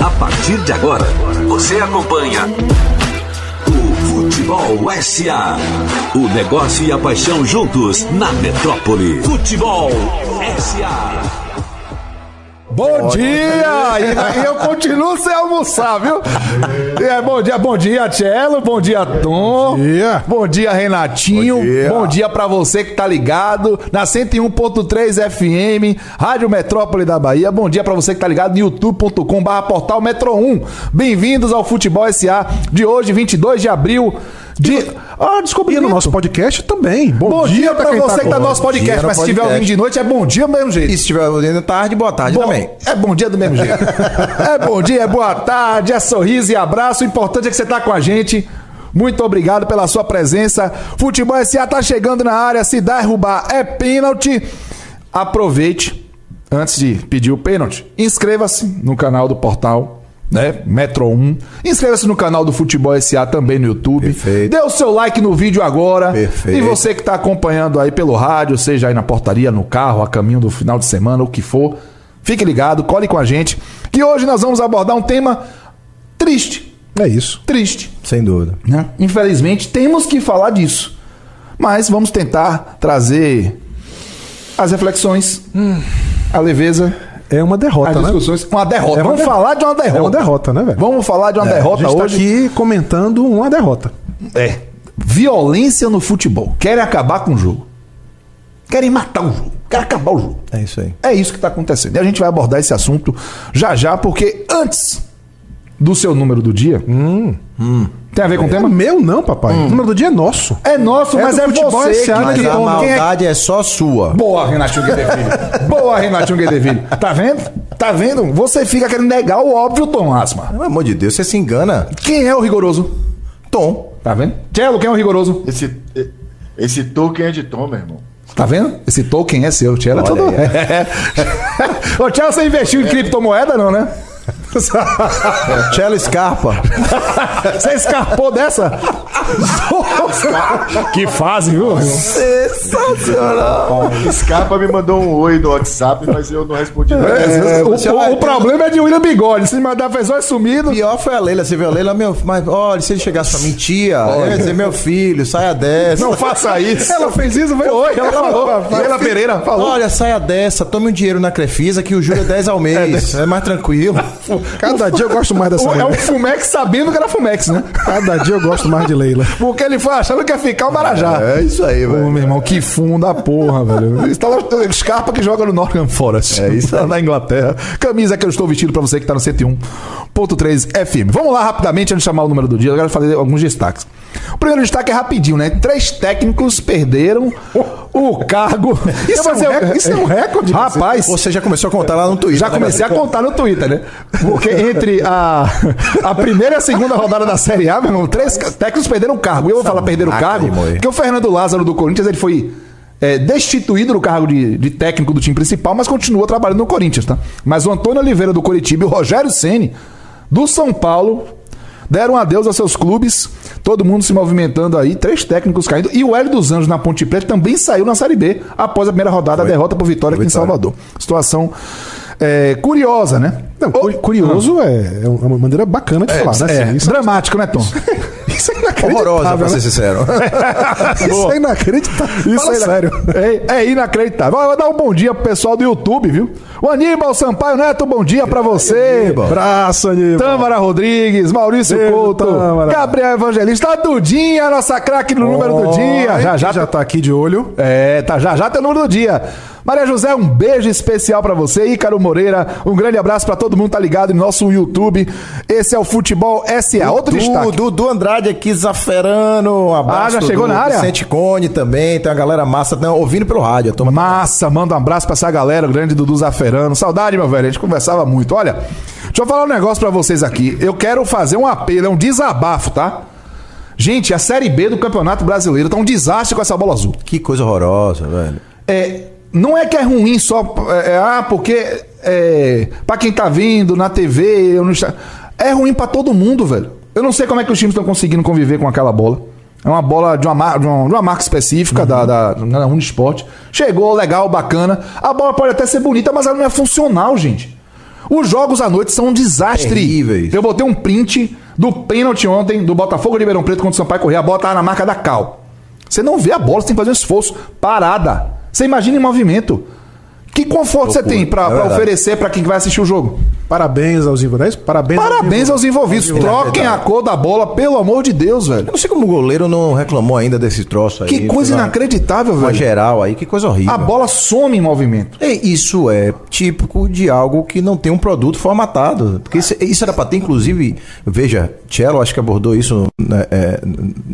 A partir de agora, você acompanha o Futebol SA. O negócio e a paixão juntos na metrópole. Futebol SA. Bom dia! E eu continuo sem almoçar, viu? É, bom dia, bom dia, Tchelo. Bom dia, Tom. Bom dia. Bom dia, Renatinho. Bom dia. Bom dia pra você que tá ligado na 101.3 FM, Rádio Metrópole da Bahia. Bom dia pra você que tá ligado no youtube.com/barra portal Metro 1. Bem-vindos ao Futebol SA de hoje, 22 de abril. De... Ah, E no nosso podcast também. Bom, Bom dia, pra quem você que tá no nosso podcast, dia mas se podcast. ouvindo de noite, é bom dia do mesmo jeito. E se estiver ouvindo tarde, boa tarde Bom, também. É bom dia do mesmo jeito. é bom dia, é boa tarde, é sorriso e abraço. O importante é que você tá com a gente. Muito obrigado pela sua presença. Futebol SA tá chegando na área. Se derrubar é pênalti. Aproveite antes de pedir o pênalti. Inscreva-se no canal do portal. Né? Metro 1. Inscreva-se no canal do Futebol SA também no YouTube. Perfeito. Dê o seu like no vídeo agora. Perfeito. E você que está acompanhando aí pelo rádio, seja aí na portaria, no carro, a caminho do final de semana, o que for, fique ligado, cole com a gente, que hoje nós vamos abordar um tema triste. É isso. Triste. Sem dúvida. Né? Infelizmente, temos que falar disso. Mas vamos tentar trazer as reflexões, a leveza, É uma derrota, as né? discussões. Uma derrota. É uma vamos der- falar de uma derrota. É uma derrota, né, velho? Vamos falar de uma A derrota gente tá hoje. aqui comentando uma derrota. É. Violência no futebol. Querem acabar com o jogo. Querem matar o jogo. Querem acabar o jogo. É isso aí. É isso que está acontecendo. E a gente vai abordar esse assunto já já, porque antes do seu número do dia. Tem a ver com o É tema? meu não, papai. O número do dia é nosso. É nosso, É mas é futebol você esse ano que Mas que a. Quem é- maldade é só sua. Boa, Renatinho Guedevilho. Boa, Renatinho Guedevilho. Tá vendo? Tá vendo? Você fica querendo negar o óbvio, Tom Asma. Pelo amor de Deus, você se engana. Quem é o rigoroso? Tom. Tá vendo? Tchelo, quem é o rigoroso? Esse, esse token é de Tom, meu irmão. Tá vendo? Esse token é seu. Tchelo é todo. Ô, Tchelo, você investiu em criptomoeda, não, né? Cello Scarpa. Você escapou dessa? que fase, viu? Sensacional. Scarpa me mandou um oi no WhatsApp, mas eu não respondi nada. É, o, você o- vai- o problema é de William Bigode. Se mandar fez oi sumido. Pior foi a Leila. Você viu a Leila? Meu, mas olha, se ele chegasse pra mim, tia, ia dizer, meu filho, saia dessa. Não faça isso. Ela fez isso, foi? Oi, ela falou. Meu Leila Pereira falou. Olha, saia dessa, tome um dinheiro na Crefisa que o juro é 10 ao mês. É, mais tranquilo. Cada dia eu gosto mais dessa O- é um Leila. Fumex sabendo que era Fumex, né? Cada dia eu gosto mais de Leila. Porque ele foi achando que ia ficar o Marajá. É isso aí, Ô, velho. meu irmão, que fundo da porra, velho. Está lá o Scarpa que joga no Nottingham Forest. É isso aí. Na Inglaterra. Camisa que eu estou vestindo pra você que tá no 101.3 FM. Vamos lá rapidamente antes de chamar o número do dia. Eu quero fazer alguns destaques. O primeiro destaque é rapidinho, né? Três técnicos perderam o cargo. Isso é um recorde- isso é um recorde, Rapaz, Você já começou a contar lá no Twitter. já né, comecei a contar no Twitter, né? Porque entre a, a primeira e a segunda rodada da Série A, meu irmão, três técnicos perderam o cargo. Eu vou falar perderam o cargo, porque o Fernando Lázaro do Corinthians, ele foi é, destituído do cargo de, de técnico do time principal, mas continua trabalhando no Corinthians, tá? Mas o Antônio Oliveira do Coritiba e o Rogério Ceni do São Paulo deram adeus a seus clubes, todo mundo se movimentando aí, três técnicos caindo. E o Hélio dos Anjos na Ponte Preta também saiu na Série B após a primeira rodada, a derrota por Vitória aqui em Vitória. Salvador. Situação é, curiosa, né? Não, cu- curioso é, é uma maneira bacana de falar, né? É, Assim, isso, dramático, né, Tom? Isso é inacreditável. Horrorosa, pra né? ser sincero. Isso é inacreditável. Fala é sério. É, é inacreditável. Vou dar um bom dia pro pessoal do YouTube, viu? O Aníbal Sampaio Neto, bom dia pra você. Abraço, Aníbal. Tâmara Rodrigues, Maurício Couto, Tâmara. Gabriel Evangelista, a Dudinha, nossa craque no número do dia. Já já, já tá aqui de olho. É, tá, já já tem o número do dia. Maria José, um beijo especial pra você. Ícaro Moreira, um grande abraço pra todo mundo que tá ligado no nosso YouTube. Esse é o Futebol SA. Outro destaque. Dudu, Dudu Andrade aqui, Zaferano. Um abraço. Ah, já Dudu. chegou na área? Vicente Cone também. Tem uma galera massa né, ouvindo pelo rádio. a turma- Massa, manda um abraço pra essa galera, o grande Dudu Zaferano. Saudade, meu velho, a gente conversava muito. Olha, deixa eu falar um negócio pra vocês aqui. Eu quero fazer um apelo, é um desabafo, tá? Gente, a Série B do Campeonato Brasileiro tá um desastre com essa bola azul. Que coisa horrorosa, velho. É, não é que é ruim só. É, ah, porque. É, pra quem tá vindo na TV, eu não está- é ruim pra todo mundo, velho. Eu não sei como é que os times estão conseguindo conviver com aquela bola. É uma bola de uma, de uma, de uma marca específica da, da, da Unisport. Chegou, legal, bacana. A bola pode até ser bonita, mas ela não é funcional, gente. Os jogos à noite são um desastre. Terríveis. Eu botei um print do pênalti ontem do Botafogo de Ribeirão Preto contra o Sampaio Correia. A bola tava na marca da Cal. Você não vê a bola, você tem que fazer um esforço. Parada. Você imagina em movimento. Que conforto você tem pra, É oferecer pra quem vai assistir o jogo? Parabéns aos envolvidos. Parabéns, Parabéns aos envolvidos. Troquem a cor da bola, pelo amor de Deus, velho. Eu não sei como o goleiro não reclamou ainda desse troço aí. Que coisa uma- inacreditável, Uma velho. geral aí, que coisa horrível. A bola some em movimento. E Isso é típico de algo que não tem um produto formatado. Porque isso, isso era pra ter, inclusive, veja, Cello acho que abordou isso né, é,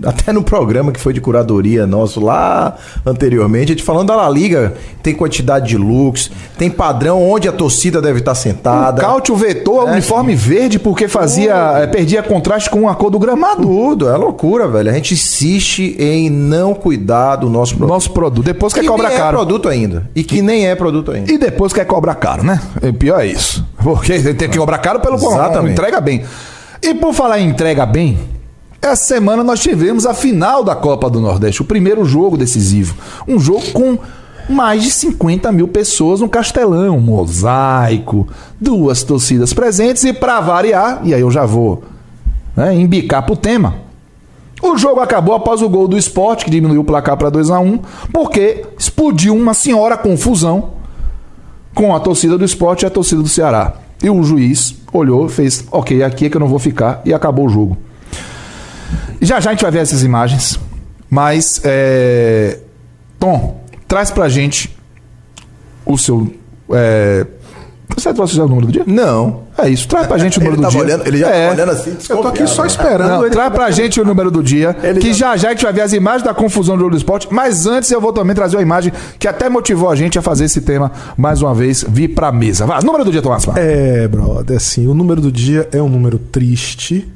até no programa que foi de curadoria nosso lá anteriormente. A gente falando da La Liga, tem quantidade de looks, tem padrão onde a torcida deve estar sentada. O Vetou o É. uniforme verde porque fazia, eh, perdia contraste com a cor do gramado. Tudo, é loucura, velho. A gente insiste em não cuidar do nosso produto. Nosso produto. Depois que cobrar nem é caro. produto ainda. E que nem é produto ainda. E depois quer cobrar caro, né? E pior é isso. Porque tem que cobrar caro pelo Exatamente. entrega bem. E por falar em entrega bem, essa semana nós tivemos a final da Copa do Nordeste, o primeiro jogo decisivo. Um jogo com mais de 50 mil pessoas no Castelão, mosaico, duas torcidas presentes e para variar, e aí eu já vou né, embicar pro tema. O jogo acabou após o gol do esporte, que diminuiu o placar para 2 a 1 porque explodiu uma senhora confusão com a torcida do esporte e a torcida do Ceará. E o juiz olhou, fez, ok, aqui é que eu não vou ficar, e acabou o jogo. Já já a gente vai ver essas imagens, mas, é... Tom, traz pra gente o seu. É... Você trouxe já o número do dia? Não. É isso, traz pra gente o número Ele do dia. olhando, ele já é. tava olhando assim, Eu tô aqui só esperando Não, ele. traz pra gente o número do dia, que já já a gente vai ver as imagens da confusão do jogo do esporte, mas antes eu vou também trazer uma imagem que até motivou a gente a fazer esse tema mais uma vez, vir pra mesa. Vai, número do dia, Tomás. É, brother, assim, o número do dia é um número triste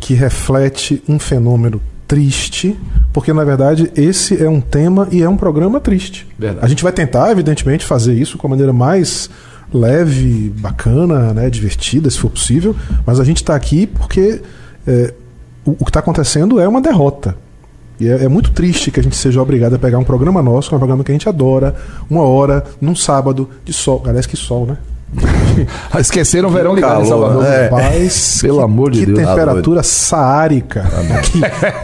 que reflete um fenômeno triste, porque na verdade esse é um tema e é um programa triste. Verdade. A gente vai tentar, evidentemente, fazer isso com a maneira mais leve, bacana, né, divertida, se for possível, mas a gente está aqui porque é, o, o que está acontecendo é uma derrota. E é, é muito triste que a gente seja obrigado a pegar um programa nosso, um programa que a gente adora, uma hora, num sábado de sol. Aliás, que sol, né? Esqueceram o verão ligado em Salvador. né? É. Rapaz, Pelo que- amor de que Deus. temperatura saárica aqui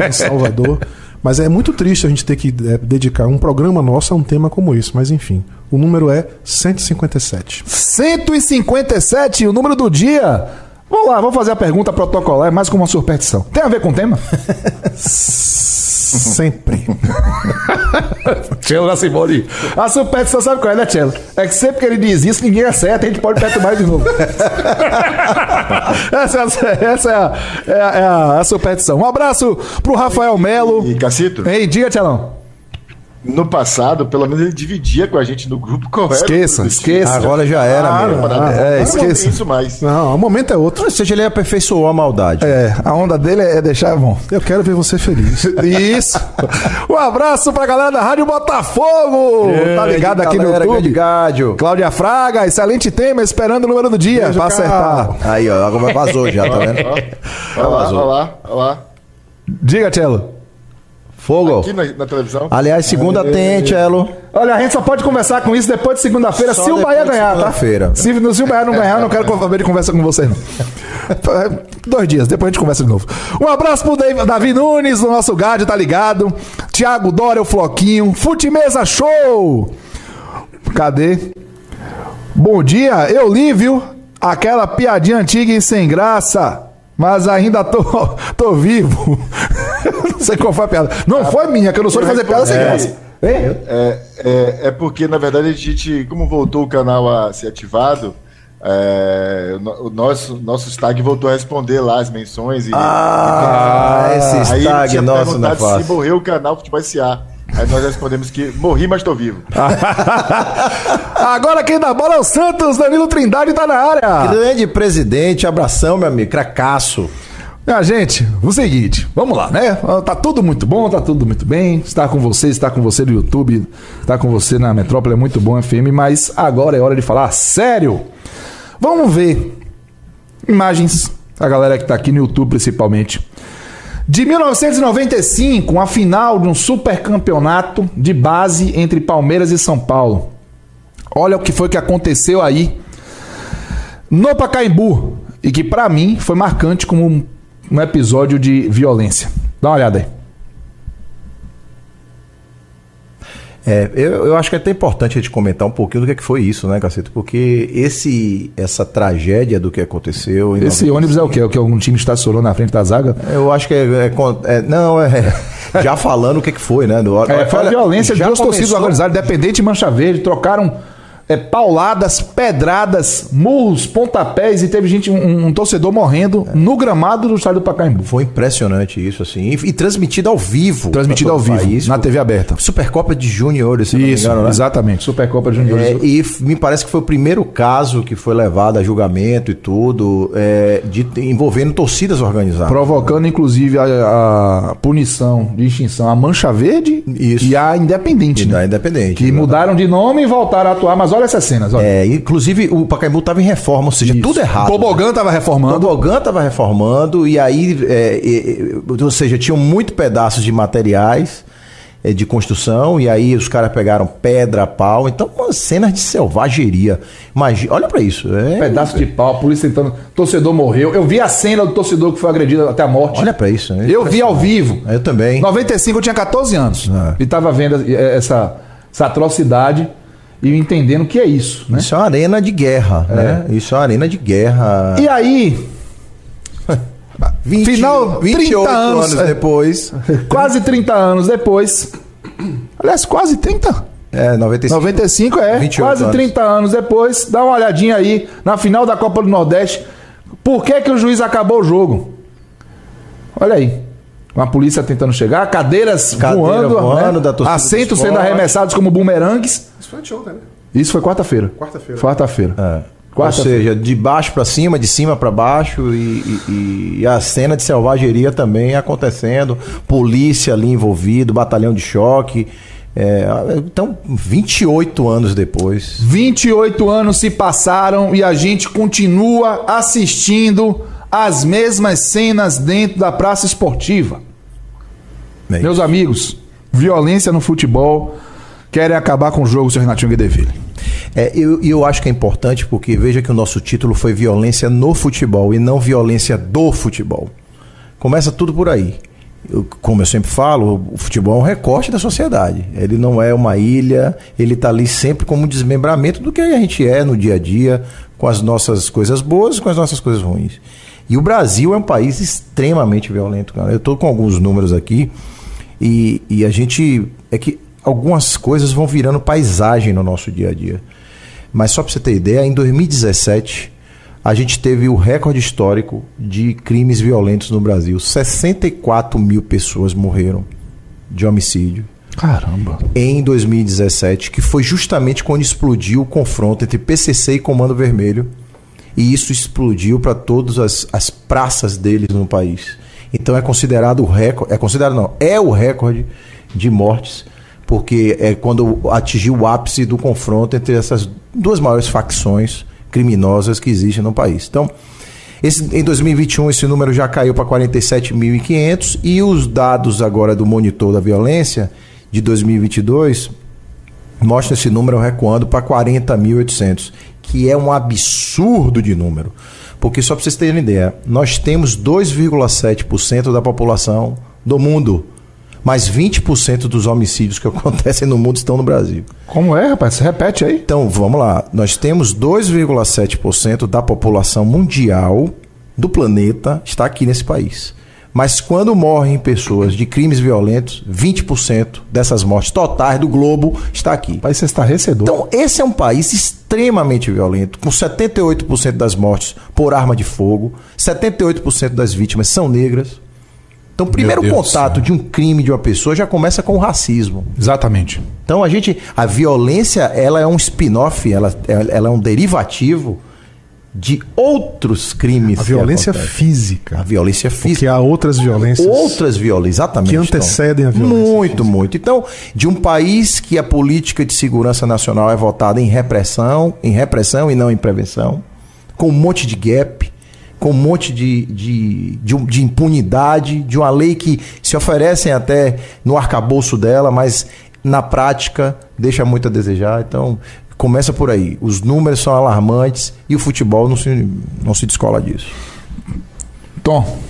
em Salvador. Mas é muito triste a gente ter que é, dedicar um programa nosso a um tema como esse. Mas enfim, o número é 157. 157, o número do dia. Vamos lá, vamos fazer a pergunta protocolar, é mais como uma superstição. Tem a ver com o tema? Sempre. Tchelo da Simone. A superstição sabe qual é, né, Tchelo? É que sempre que ele diz isso, ninguém acerta, a gente pode perturbar de novo. essa é, a, essa é, a, é a- é a- a superstição. Um abraço pro Rafael Melo. E Cacito, Ei, diga, Tchelão. No passado, pelo menos ele dividia com a gente no grupo correto. Esqueça, esqueça. Agora já era, meu. é, é, esqueça. esqueça. isso mais. Não, o momento é outro. Ou seja, ele aperfeiçoou a maldade. É, a onda dele é deixar bom. Eu quero ver você feliz. Isso. Um abraço pra galera da Rádio Botafogo. tá ligado aqui no Galera, grande YouTube. Gádio. Cláudia Fraga, excelente tema, esperando o número do dia Beijo, pra acertar. Aí, ó, agora vazou já, tá vendo? Olha lá, olha lá, olha lá. Diga, Tchelo. Fogo. Aqui na, na televisão. Aliás, segunda tem, Tchelo. Olha, a gente só pode conversar com isso depois de segunda-feira, se o Bahia ganhar, tá? segunda-feira. Se, se o Bahia não ganhar, eu não quero saber de conversa com você, não. Dois dias, depois a gente conversa de novo. Um abraço pro Dave- Davi Nunes, o nosso Gádio, tá ligado? Thiago Dória, o Floquinho. Futimesa Show! Cadê? Bom dia, eu li, viu? Aquela piadinha antiga e sem graça. Mas ainda tô, tô vivo. não sei qual foi a piada. Não foi minha, que eu não sou de fazer piada sem É. graça. Hein? É, é, é porque, na verdade, a gente, como voltou o canal a ser ativado, é, o no- o nosso, nosso tag voltou a responder lá as menções. E, Ah, esse aí tag tinha nosso não é se morreu o canal Futebol SA. Aí nós respondemos que morri, mas tô vivo. Agora quem dá bola é o Santos, Danilo Trindade tá na área. Grande presidente, abração, meu amigo. Cracaço. Ah, gente, o seguinte, vamos lá, né? Tá tudo muito bom, tá tudo muito bem. Estar com você, estar com você no YouTube, estar com você na Metrópole é muito bom, FM, mas agora é hora de falar sério. Vamos ver imagens, a galera que tá aqui no YouTube principalmente. De 1995, a final de um super campeonato de base entre Palmeiras e São Paulo. Olha o que foi que aconteceu aí no Pacaembu e que pra mim foi marcante como um episódio de violência. Dá uma olhada aí. É, eu, eu acho que é até importante a gente comentar um pouquinho do que, é que foi isso, né, Cacete? Porque esse, essa tragédia do que aconteceu. Esse 95 ônibus é o quê? É o que algum time estacionou na frente da zaga? Eu acho que é. é é- não, é. Já falando o que, que foi, né? Do, É, foi a violência de duas torcidas organizadas, Independente e Mancha Verde, trocaram é, pauladas, pedradas, murros, pontapés e teve gente, um, um torcedor morrendo no gramado do estádio do Pacaembu. Foi impressionante isso, assim. E, e transmitido ao vivo. Transmitido ao vivo, país. na TV aberta. Supercopa de Júniores, se Isso, engano, né? exatamente. Supercopa de Juniores. É, e me parece que foi o primeiro caso que foi levado a julgamento e tudo, é, de, envolvendo torcidas organizadas. Provocando, inclusive, a, a punição de extinção a Mancha Verde Isso. e a Independente. E né? Independente. Que exatamente. mudaram de nome e voltaram a atuar. Mas olha essas cenas. Olha. É, inclusive, o Pacaembu estava em reforma, ou seja, tudo errado. Tobogã estava O reformando. tobogã estava reformando e aí, é, é, é, ou seja, tinham muito pedaços de materiais é, de construção e aí os caras pegaram pedra, pau, então umas cenas de selvageria. Imagina, olha para isso. É, Pedaço de pau, a polícia tentando. Torcedor morreu. Eu vi a cena do torcedor que foi agredido até a morte. Olha para isso. é Eu vi ao vivo. Eu também. 95 eu tinha 14 anos. Ah. E tava vendo essa, essa atrocidade e entendendo o que é isso, né? Isso é uma arena de guerra, né? Isso é uma arena de guerra. E aí, 20, final, 28 30 anos, anos é. depois. quase 30 anos depois. Aliás, quase 30. É, 95. 95 é, 28 quase anos. 30 anos depois. Dá uma olhadinha aí na final da Copa do Nordeste. Por que, que o juiz acabou o jogo? Olha aí. Uma polícia tentando chegar, cadeiras Cadeira voando, voando né? da torcida assentos sendo arremessados como bumerangues. Isso foi anteontem, né? Isso foi quarta-feira. Quarta-feira. Quarta-feira. É. Ou Quarta- seja, de baixo para cima, de cima para baixo e, e- e a cena de selvageria também acontecendo, polícia ali envolvido, batalhão de choque. É, então, 28 anos depois. 28 anos se passaram e a gente continua assistindo as mesmas cenas dentro da praça esportiva. né? Meus amigos, violência no futebol querem acabar com o jogo, seu Renatinho Guedeville. É, eu, e eu acho que é importante porque veja que o nosso título foi violência no futebol e não violência do futebol. Começa tudo por aí. Eu- como eu sempre falo, o futebol é um recorte da sociedade. Ele não é uma ilha, ele está ali sempre como um desmembramento do que a gente é no dia a dia, com as nossas coisas boas e com as nossas coisas ruins. E o Brasil é um país extremamente violento, cara. Eu estou com alguns números aqui e, e a gente. É que algumas coisas vão virando paisagem no nosso dia a dia. Mas só para você ter ideia, em 2017 a gente teve o recorde histórico de crimes violentos no Brasil. 64 mil pessoas morreram de homicídio Caramba. em 2017, que foi justamente quando explodiu o confronto entre PCC e Comando Vermelho. E isso explodiu para todas as, as praças deles no país. Então é considerado o recorde, é considerado não, é o recorde de mortes, porque é quando atingiu o ápice do confronto entre essas duas maiores facções criminosas que existem no país. Então, esse- em 2021 esse número já caiu para 47.500 e os dados agora do monitor da violência de 2022 mostram esse número recuando para 40.800, que é um absurdo de número. Porque só para vocês terem ideia, nós temos 2,7% da população do mundo, mas 20% dos homicídios que acontecem no mundo estão no Brasil. Como é, rapaz? Repete aí. Então, vamos lá. Nós temos 2,7% da população mundial do planeta está aqui nesse país. Mas quando morrem pessoas de crimes violentos, 20% dessas mortes totais do globo está aqui. País você está recedor. Então, esse é um país extremamente violento, com 78% das mortes por arma de fogo, 78% das vítimas são negras. Então, o primeiro contato de um crime de uma pessoa já começa com o racismo. Exatamente. Então a gente, a violência, ela é um spin-off, ela, ela é um derivativo de outros crimes. A violência física. a violência Porque física. há outras violências. Outras violências, exatamente. Que antecedem a violência Muito, muito. Então, de um país que a política de segurança nacional é votada em repressão, em repressão e não em prevenção, com um monte de gap, com um monte de, de, de, de impunidade, de uma lei que se oferecem até no arcabouço dela, mas na prática deixa muito a desejar. Então, começa por aí. Os números são alarmantes e o futebol não se, não se descola disso. Tom,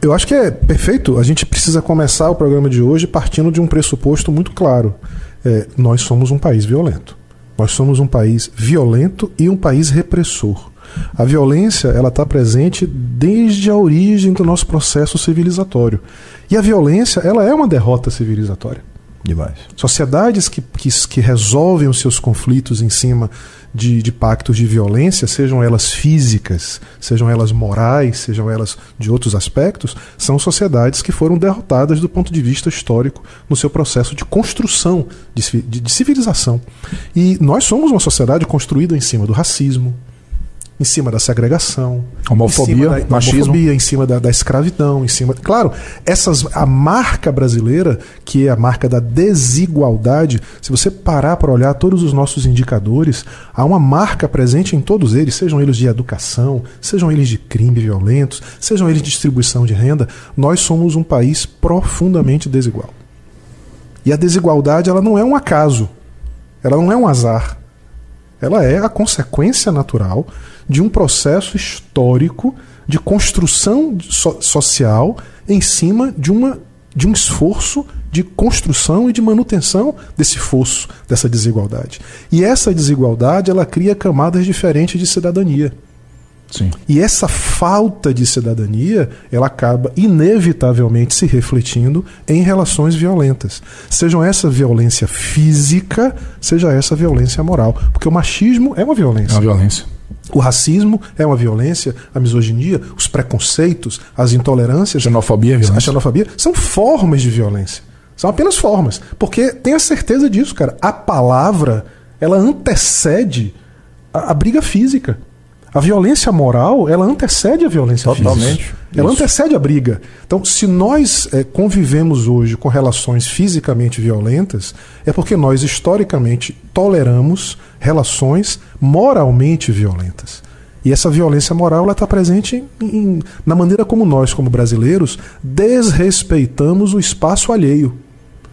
Eu acho que é perfeito. A gente precisa começar o programa de hoje partindo de um pressuposto muito claro. É, nós somos um país violento. Nós somos um país violento e um país repressor. A violência ela está presente desde a origem do nosso processo civilizatório. E a violência ela é uma derrota civilizatória. Demais. Sociedades que, que, que resolvem os seus conflitos em cima de, de pactos de violência, sejam elas físicas, sejam elas morais, sejam elas de outros aspectos, são sociedades que foram derrotadas do ponto de vista histórico no seu processo de construção de, de- de civilização. E nós somos uma sociedade construída em cima do racismo, em cima da segregação, Homofobia, da, da machismo. homofobia, em cima da, da escravidão, em cima. Claro, essas a marca brasileira, que é a marca da desigualdade, se você parar para olhar todos os nossos indicadores, há uma marca presente em todos eles, sejam eles de educação, sejam eles de crime violentos, sejam eles de distribuição de renda, nós somos um país profundamente desigual. E a desigualdade ela não é um acaso, ela não é um azar. Ela é a consequência natural de um processo histórico de construção so- social em cima de, uma, de um esforço de construção e de manutenção desse fosso, dessa desigualdade. E essa desigualdade ela cria camadas diferentes de cidadania. Sim. E essa falta de cidadania, ela acaba inevitavelmente se refletindo em relações violentas. Sejam essa violência física, seja essa violência moral. Porque o machismo é uma É violência. uma violência. O racismo é uma violência, a misoginia, os preconceitos, as intolerâncias, Xenofobia é a violência. xenofobia, são formas de violência. São apenas formas. Porque tenha certeza disso, cara. A palavra, ela antecede a, a briga física. A violência moral, ela antecede a violência Totalmente. física. Ela Isso. antecede a briga. Então, se nós eh, convivemos hoje com relações fisicamente violentas, é porque nós historicamente toleramos relações moralmente violentas. E essa violência moral está presente em- na maneira como nós, como brasileiros, desrespeitamos o espaço alheio.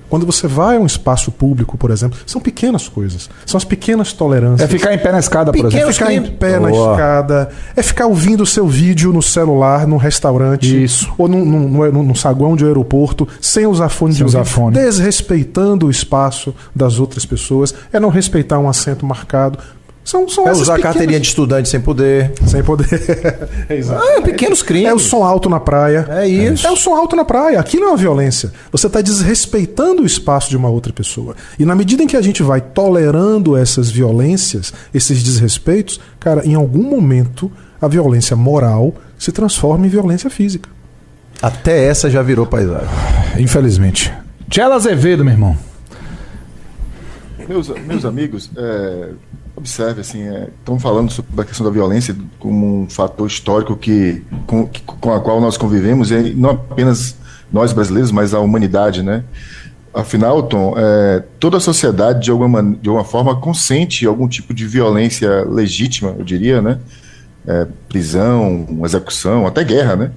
Quando você vai a um espaço público, por exemplo, são pequenas coisas. São as pequenas tolerâncias. É ficar em pé na escada, por É exemplo. ficar em pé na Boa. escada, é ficar ouvindo o seu vídeo no celular, num restaurante, Isso. ou num, num, num- num saguão de aeroporto, sem usar fone Sem de usar ouvido, fone. desrespeitando o espaço das outras pessoas, é não respeitar um assento marcado. São, são É usar a pequenas- carteirinha de estudante sem poder. sem poder. é, exato. Ah, pequenos crimes. É o som alto na praia. É isso. É o som alto na praia. Aquilo é uma violência. Você está desrespeitando o espaço de uma outra pessoa. E na medida em que a gente vai tolerando essas violências, esses desrespeitos, cara, em algum momento a violência moral se transforma em violência física. Até essa já virou paisagem. Infelizmente. Tchela Azevedo, meu irmão. Meus, meus amigos, é, observe assim, estão falando sobre a questão da violência como um fator histórico que com, que- com a qual nós convivemos e não apenas nós brasileiros, mas a humanidade, né? Afinal, Tom, é, toda a sociedade de alguma, de alguma forma consente algum tipo de violência legítima, eu diria, né? É, prisão, execução, até guerra, né?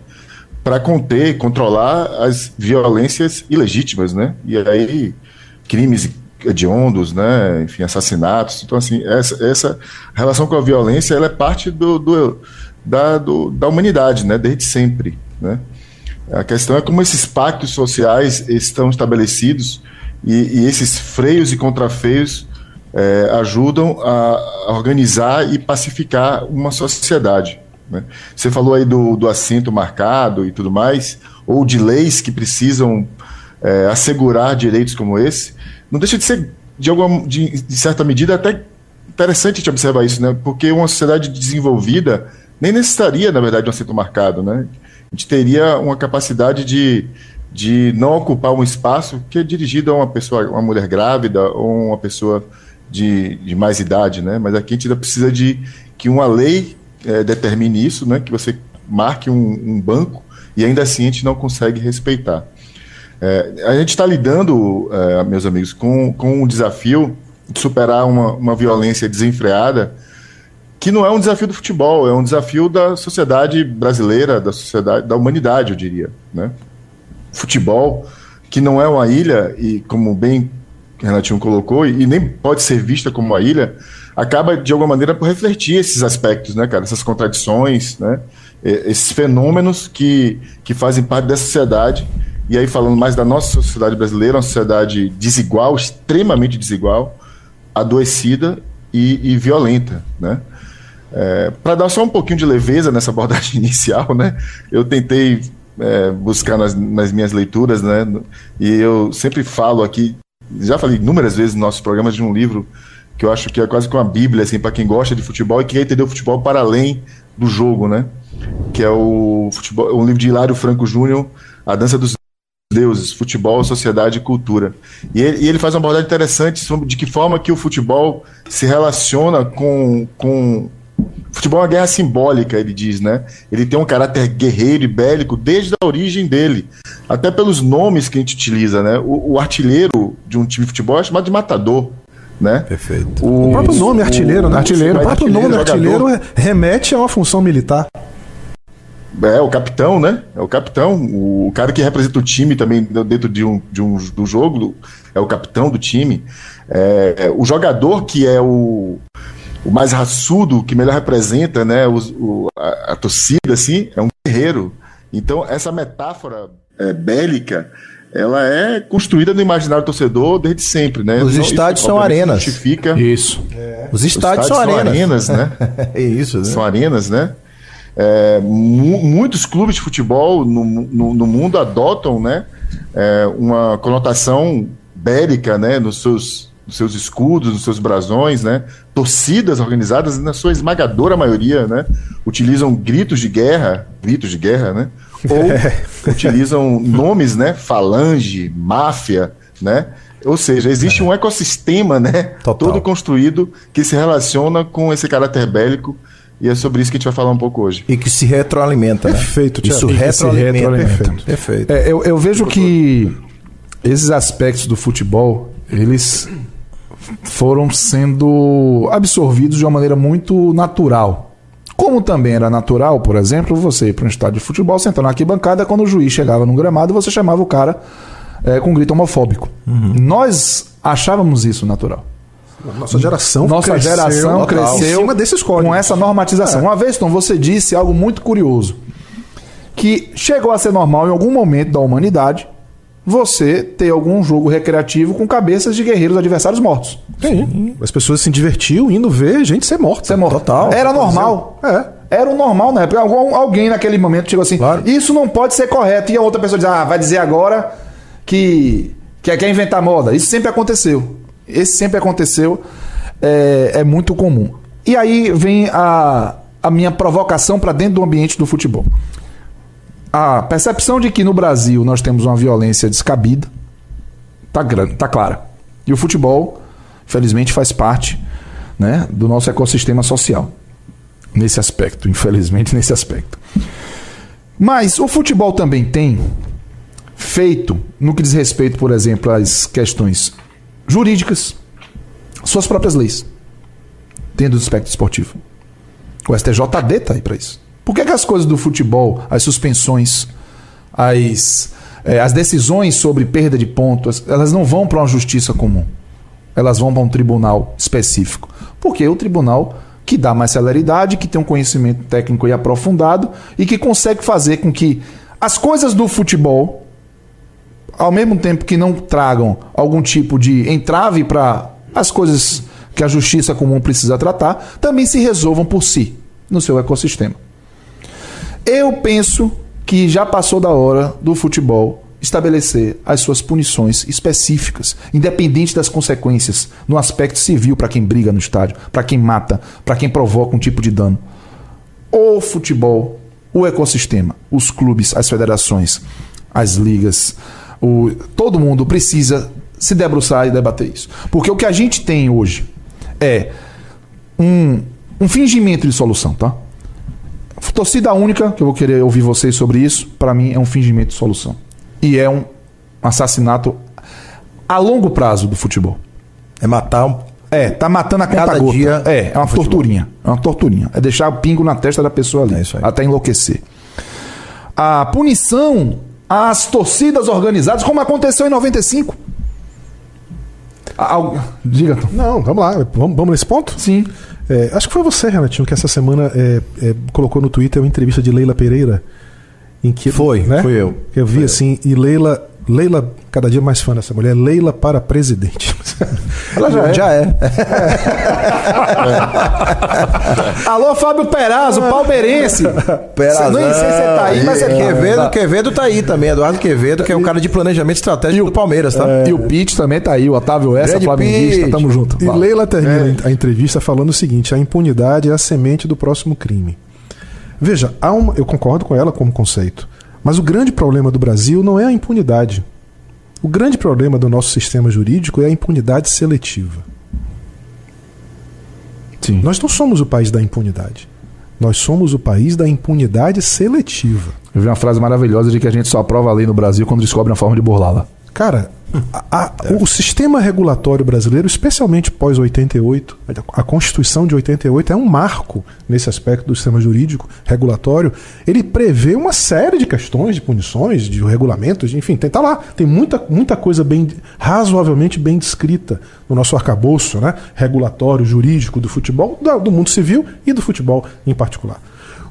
Para conter, controlar as violências ilegítimas, né? E aí crimes hediondos, né? Enfim, assassinatos. Então, assim, essa, essa relação com a violência ela é parte do, do- da, do- da humanidade, né? Desde sempre, né? A questão é como esses pactos sociais estão estabelecidos e, e esses freios e contrafreios eh, ajudam a, organizar e pacificar uma sociedade. né? Você falou aí do, do assento marcado e tudo mais, ou de leis que precisam eh, assegurar direitos como esse. Não deixa de ser, de, alguma, de, de certa medida, até interessante gente observar isso, né? Porque uma sociedade desenvolvida nem necessitaria, na verdade, de um assento marcado, né? A gente teria uma capacidade de, de não ocupar um espaço que é dirigido a uma pessoa, uma mulher grávida ou uma pessoa de, de mais idade, né? Mas aqui a gente ainda precisa de que uma lei eh, determine isso, né? Que você marque um, um banco e ainda assim a gente não consegue respeitar. É, a gente está lidando, é, meus amigos, com, com um desafio de superar uma, uma violência desenfreada, que não é um desafio do futebol, é um desafio da sociedade brasileira, da sociedade, da humanidade, eu diria. Né? Futebol, que não é uma ilha, e como bem Renatinho colocou, e, nem pode ser vista como uma ilha, acaba de alguma maneira por refletir esses aspectos, né, cara? Essas contradições, né? Esses fenômenos que, que fazem parte dessa sociedade. E aí, falando mais da nossa sociedade brasileira, uma sociedade desigual, extremamente desigual, adoecida e, e violenta, né? É, Para dar só um pouquinho de leveza nessa abordagem inicial, né? Eu tentei é, buscar nas, nas, minhas leituras, né? E eu sempre falo aqui, já falei inúmeras vezes nos nossos programas de um livro que eu acho que é quase como uma bíblia, assim, para quem gosta de futebol e quer entender o futebol para além do jogo, né? Que é o futebol, um livro de Hilário Franco Júnior, A Dança dos Deuses, Futebol, Sociedade e Cultura. E ele, e ele, faz uma abordagem interessante sobre de que forma que o futebol se relaciona com, com futebol é uma guerra simbólica, ele diz, né? Ele tem um caráter guerreiro e bélico desde a origem dele. Até pelos nomes que a gente utiliza, né? O, o artilheiro de um time de futebol é chamado de matador né? Perfeito. O, o próprio nome artilheiro, né? Artilheiro, o próprio artilheiro, nome artilheiro remete a uma função militar. É, o capitão, né? É o capitão. O cara que representa o time também dentro de um, de um do jogo é o capitão do time. É, é, o jogador que é o, o mais raçudo, que melhor representa né, o, o a, a, torcida, assim, é um guerreiro. Então, essa metáfora é, bélica ela é construída no imaginário do torcedor desde sempre, né? Os estádios são arenas. Justifica. Isso. É. Os, estádios Os, estádios, são, são arenas. né? é isso, né? São arenas, né? É, mu muitos clubes de futebol no, no, no mundo adotam, né? É, uma conotação bélica, né? Nos seus, nos seus escudos, nos seus brasões, né? Torcidas organizadas, na sua esmagadora maioria, né? Utilizam gritos de guerra, gritos de guerra, né? ou utilizam nomes, né? Falange, máfia, né? Ou seja, existe um ecossistema, né? Total. Todo construído que se relaciona com esse caráter bélico. E é sobre isso que a gente vai falar um pouco hoje. E que se retroalimenta, Perfeito, né? Isso retroalimenta. retroalimenta. Perfeito. Perfeito. É, eu, eu vejo que esses aspectos do futebol, eles foram sendo absorvidos de uma maneira muito natural como também era natural, por exemplo, você ir para um estádio de futebol, sentar na arquibancada, quando o juiz chegava no gramado, você chamava o cara é, com um grito homofóbico. Uhum. Nós achávamos isso natural. Nossa geração Nossa cresceu, geração cresceu com essa normatização. É. Uma vez, Tom, você disse algo muito curioso. Que chegou a ser normal em algum momento da humanidade você ter algum jogo recreativo com cabeças de guerreiros adversários mortos. Sim. As pessoas se divertiam indo ver gente ser morta. Ser morta. Total. Era normal. É. Era o normal na época. Alguém naquele momento chegou assim: claro. isso não pode ser correto. E a outra pessoa diz: ah, vai dizer agora que, que quer inventar moda. Isso sempre aconteceu. Esse sempre aconteceu. É, é muito comum. E aí vem a, a minha provocação para dentro do ambiente do futebol a percepção de que no Brasil nós temos uma violência descabida tá grande, tá clara. E o futebol, infelizmente, faz parte, né, do nosso ecossistema social nesse aspecto, infelizmente nesse aspecto. Mas o futebol também tem feito no que diz respeito, por exemplo, às questões jurídicas, suas próprias leis, dentro do aspecto esportivo. O STJD está aí para isso. Por que, que as coisas do futebol, as suspensões, as, é, as decisões sobre perda de pontos, elas não vão para uma justiça comum? Elas vão para um tribunal específico. Porque o tribunal que dá mais celeridade, que tem um conhecimento técnico e aprofundado e que consegue fazer com que as coisas do futebol, ao mesmo tempo que não tragam algum tipo de entrave para as coisas que a justiça comum precisa tratar, também se resolvam por si, no seu ecossistema. Eu penso que já passou da hora do futebol estabelecer as suas punições específicas, independente das consequências, no aspecto civil para quem briga no estádio, para quem mata, para quem provoca um tipo de dano. O futebol, o ecossistema, os clubes, as federações, as ligas, o, todo mundo precisa se debruçar e debater isso. Porque o que a gente tem hoje é um, um fingimento de solução, tá? Torcida única, que eu vou querer ouvir vocês sobre isso, para mim é um fingimento de solução. E é um assassinato a longo prazo do futebol. É matar um... É, tá matando a conta Cada gota. Dia é, é uma torturinha. É uma torturinha. É deixar o pingo na testa da pessoa ali. É isso aí. Até enlouquecer. A punição às torcidas organizadas, como aconteceu em 95. Algo... Diga, Tom. Não, vamos lá. Vamos, vamos nesse ponto? Sim. É, acho que foi você, Renatinho, que essa semana é, é, colocou no Twitter uma entrevista de Leila Pereira. Em que, Foi, né? fui eu. Eu vi assim, e Leila, Leila, cada dia mais fã dessa mulher, Leila para presidente. Ela já, já é. Alô, Fábio Perazzo, palmeirense. Perazão. Nem sei se você tá aí, mas é Quevedo, Quevedo tá aí também. Eduardo Quevedo, que é o cara de planejamento estratégico do Palmeiras, tá? E o Pete também tá aí, o Otávio Essa, Grande flamenguista, Pete. tamo junto. E Fala. Leila termina a entrevista falando o seguinte: a impunidade é a semente do próximo crime. Veja, há uma, eu concordo com ela como conceito, mas o grande problema do Brasil não é a impunidade. O grande problema do nosso sistema jurídico é a impunidade seletiva. Sim. Nós não somos o país da impunidade. Nós somos o país da impunidade seletiva. Eu vi uma frase maravilhosa de que a gente só aprova a lei no Brasil quando descobre uma forma de burlá-la. Cara, a- a- o sistema regulatório brasileiro, especialmente pós 88, a Constituição de 88 é um marco nesse aspecto do sistema jurídico regulatório. Ele prevê uma série de questões, de punições, de regulamentos, enfim, tem, tá lá. Tem muita, muita coisa bem, razoavelmente bem descrita no nosso arcabouço né, regulatório, jurídico do futebol, do mundo civil e do futebol em particular.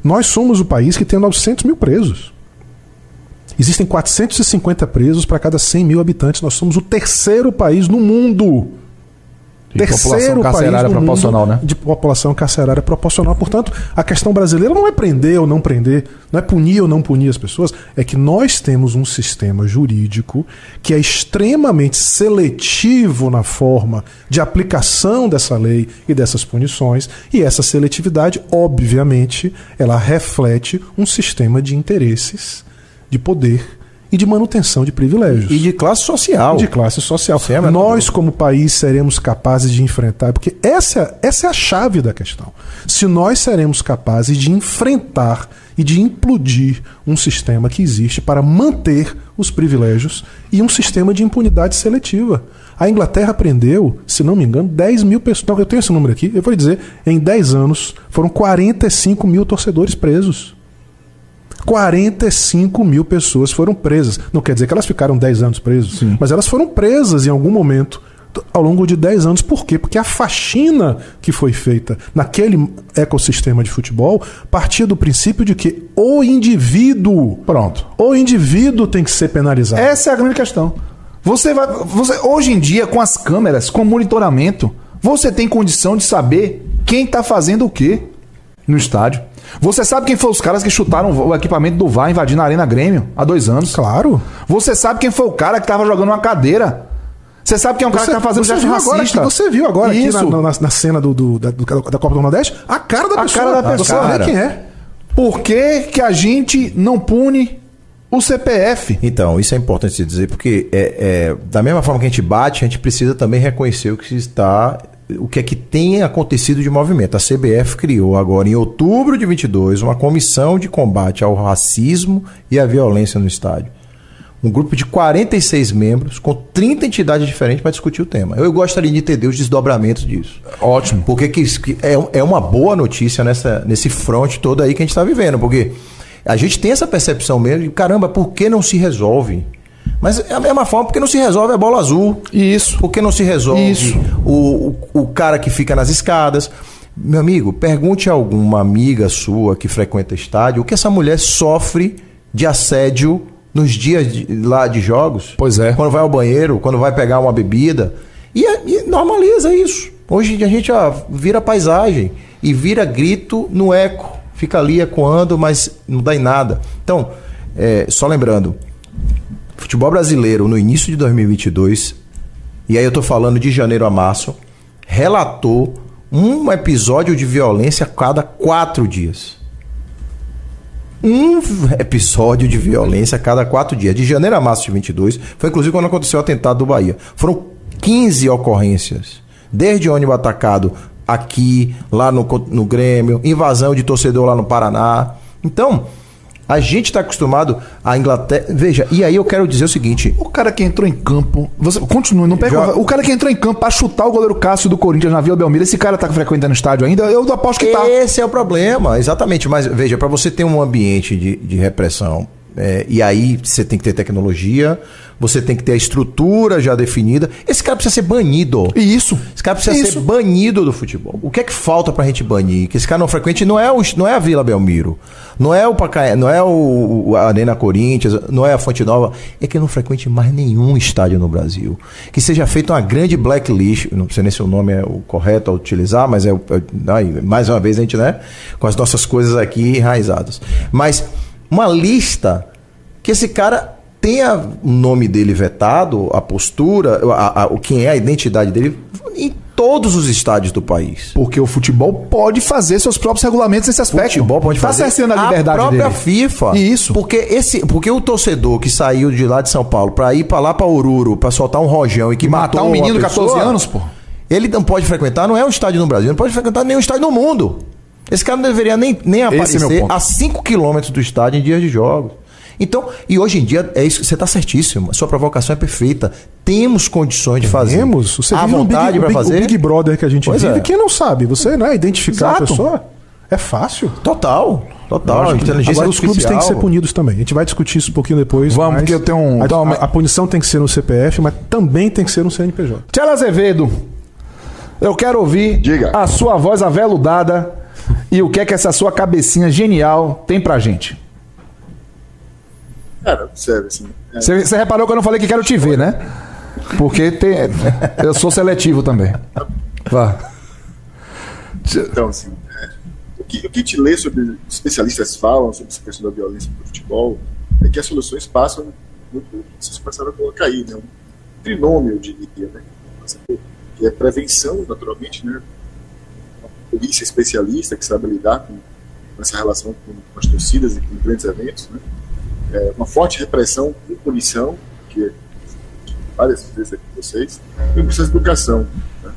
Nós somos o país que tem 900 mil presos. Existem 450 presos para cada 100 mil habitantes. Nós somos o terceiro país no mundo. De população carcerária proporcional, né? De população carcerária proporcional. Portanto, a questão brasileira não é prender ou não prender, não é punir ou não punir as pessoas, é que nós temos um sistema jurídico que é extremamente seletivo na forma de aplicação dessa lei e dessas punições, e essa seletividade, obviamente, ela reflete um sistema de interesses, de poder e de manutenção de privilégios E de classe social. de classe social. É. Nós, como país, seremos capazes de enfrentar, porque essa, essa é a chave da questão. Se nós seremos capazes de enfrentar e de implodir um sistema que existe para manter os privilégios e um sistema de impunidade seletiva. A Inglaterra prendeu, se não me engano, 10 mil pessoas. Não, eu tenho esse número aqui, eu vou dizer, em 10 anos foram 45 mil torcedores presos. 45 mil pessoas foram presas. Não quer dizer que elas ficaram 10 anos presas, mas elas foram presas em algum momento ao longo de 10 anos. Por quê? Porque a faxina que foi feita naquele ecossistema de futebol partia do princípio de que o indivíduo, Pronto. o indivíduo tem que ser penalizado. Essa é a grande questão. Você vai. Você, hoje em dia, com as câmeras, com monitoramento, você tem condição de saber quem tá fazendo o quê no estádio. Você sabe quem foram os caras que chutaram o equipamento do VAR invadindo a Arena Grêmio há dois anos. Claro. Você sabe quem foi o cara que tava jogando uma cadeira. Você sabe quem é um cara Você, que tá fazendo gesto agora, racista. aqui- você viu agora aqui Isso. na, na- na cena do, do- da, do- da Copa do Nordeste a cara da A pessoa. cara da pessoa. Você vê Cara. quem é. Por que, que a gente não pune o CPF? Então, isso é importante se dizer, porque é, é, da mesma forma que a gente bate, a gente precisa também reconhecer o que está. O que é que tem acontecido de movimento. A CBF criou agora, em outubro de 22, uma comissão de combate ao racismo e à violência no estádio. Um grupo de 46 membros, com 30 entidades diferentes para discutir o tema. Eu gostaria de entender os desdobramentos disso. Ótimo. Porque que, é, é uma boa notícia nessa, nesse front todo aí que a gente está vivendo. Porque a gente tem essa percepção mesmo de, caramba, por que não se resolve? Mas é a mesma forma, porque não se resolve a bola azul. Isso. Por que não se resolve Isso. O, o, o cara que fica nas escadas? Meu amigo, pergunte a alguma amiga sua que frequenta estádio o que essa mulher sofre de assédio nos dias de- lá de jogos. Pois é. Quando vai ao banheiro, quando vai pegar uma bebida. E, e normaliza isso. Hoje a gente ó, vira paisagem e vira grito no eco. Fica ali ecoando, mas não dá em nada. Então, é, só lembrando, futebol brasileiro no início de 2022, e aí eu tô falando de janeiro a março, relatou um episódio de violência a cada quatro dias. Um episódio de violência a cada quatro dias. De janeiro a março de 22, foi inclusive quando aconteceu o atentado do Bahia. Foram 15 ocorrências. Desde ônibus atacado aqui, lá no, no Grêmio, invasão de torcedor lá no Paraná. Então, a gente está acostumado à Inglaterra. Veja, e aí eu quero dizer o seguinte: O cara que entrou em campo. Você continue, não pega. Já- O cara que entrou em campo pra chutar o goleiro Cássio do Corinthians na Vila Belmiro, esse cara tá frequentando o estádio ainda? Eu aposto que tá. Esse é o problema, exatamente. Mas veja, para você ter um ambiente de, de repressão É, e aí você tem que ter tecnologia, você tem que ter a estrutura já definida. Esse cara precisa ser banido. Isso. Esse cara precisa Isso. ser banido do futebol. O que é que falta pra gente banir? Que esse cara não frequente não é, o, não é a Vila Belmiro, não é o Pacaé, não é o, a Arena Corinthians, não é a Fonte Nova. É que não frequente mais nenhum estádio no Brasil. Que seja feita uma grande blacklist, não sei nem se o nome é o correto a utilizar, mas é, o- é aí, mais uma vez a gente, né, com as nossas coisas aqui enraizadas. Mas uma lista que esse cara tenha o nome dele vetado, a postura, a, a- o quem é a identidade dele em todos os estádios do país. Porque o futebol pode fazer seus próprios regulamentos nesse aspecto. Futebol pode tá fazer cerceando a liberdade a própria dele. FIFA. Isso. Porque esse, porque o torcedor que saiu de lá de São Paulo pra ir pra lá pra Oruro, pra soltar um rojão e que Matar matou um menino de pessoa, 14 anos, pô. Ele não pode frequentar, não é um estádio no Brasil, não pode frequentar nenhum estádio no mundo. Esse cara não deveria nem, nem é aparecer ponto. a 5 quilômetros do estádio em dias de jogos. Então, e hoje em dia, é isso, você está certíssimo. A sua provocação é perfeita. Temos condições de fazer. Temos. Você no vontade para fazer. o Big Brother que a gente Pois vive. é. Quem não sabe? Você né, identificar Exato. a pessoa é fácil. Total. Total. Lógico. inteligência Agora os clubes têm que ser punidos também. A gente vai discutir isso um pouquinho depois. Vamos, porque eu tenho um- A, então, a- a punição tem que ser no CPF, mas também tem que ser no CNPJ. Tchela Azevedo, eu quero ouvir Diga. a sua voz aveludada e o que é que essa sua cabecinha genial tem pra gente. Cara, observe assim. é, Você você reparou que eu não falei que quero te ver, né? Porque tem- eu sou seletivo também. Vá. Então, assim, é, o, que, o que gente lê sobre, especialistas falam sobre essa questão da violência no futebol, é que as soluções passam muito, vocês começaram a colocar aí, né? Um trinômio, eu diria, né? Que é prevenção, naturalmente, né? Uma polícia especialista que sabe lidar com, essa relação com, com as torcidas e com grandes eventos, né? É, uma forte repressão com punição, que é várias vezes aqui com vocês, e o processo de educação, né?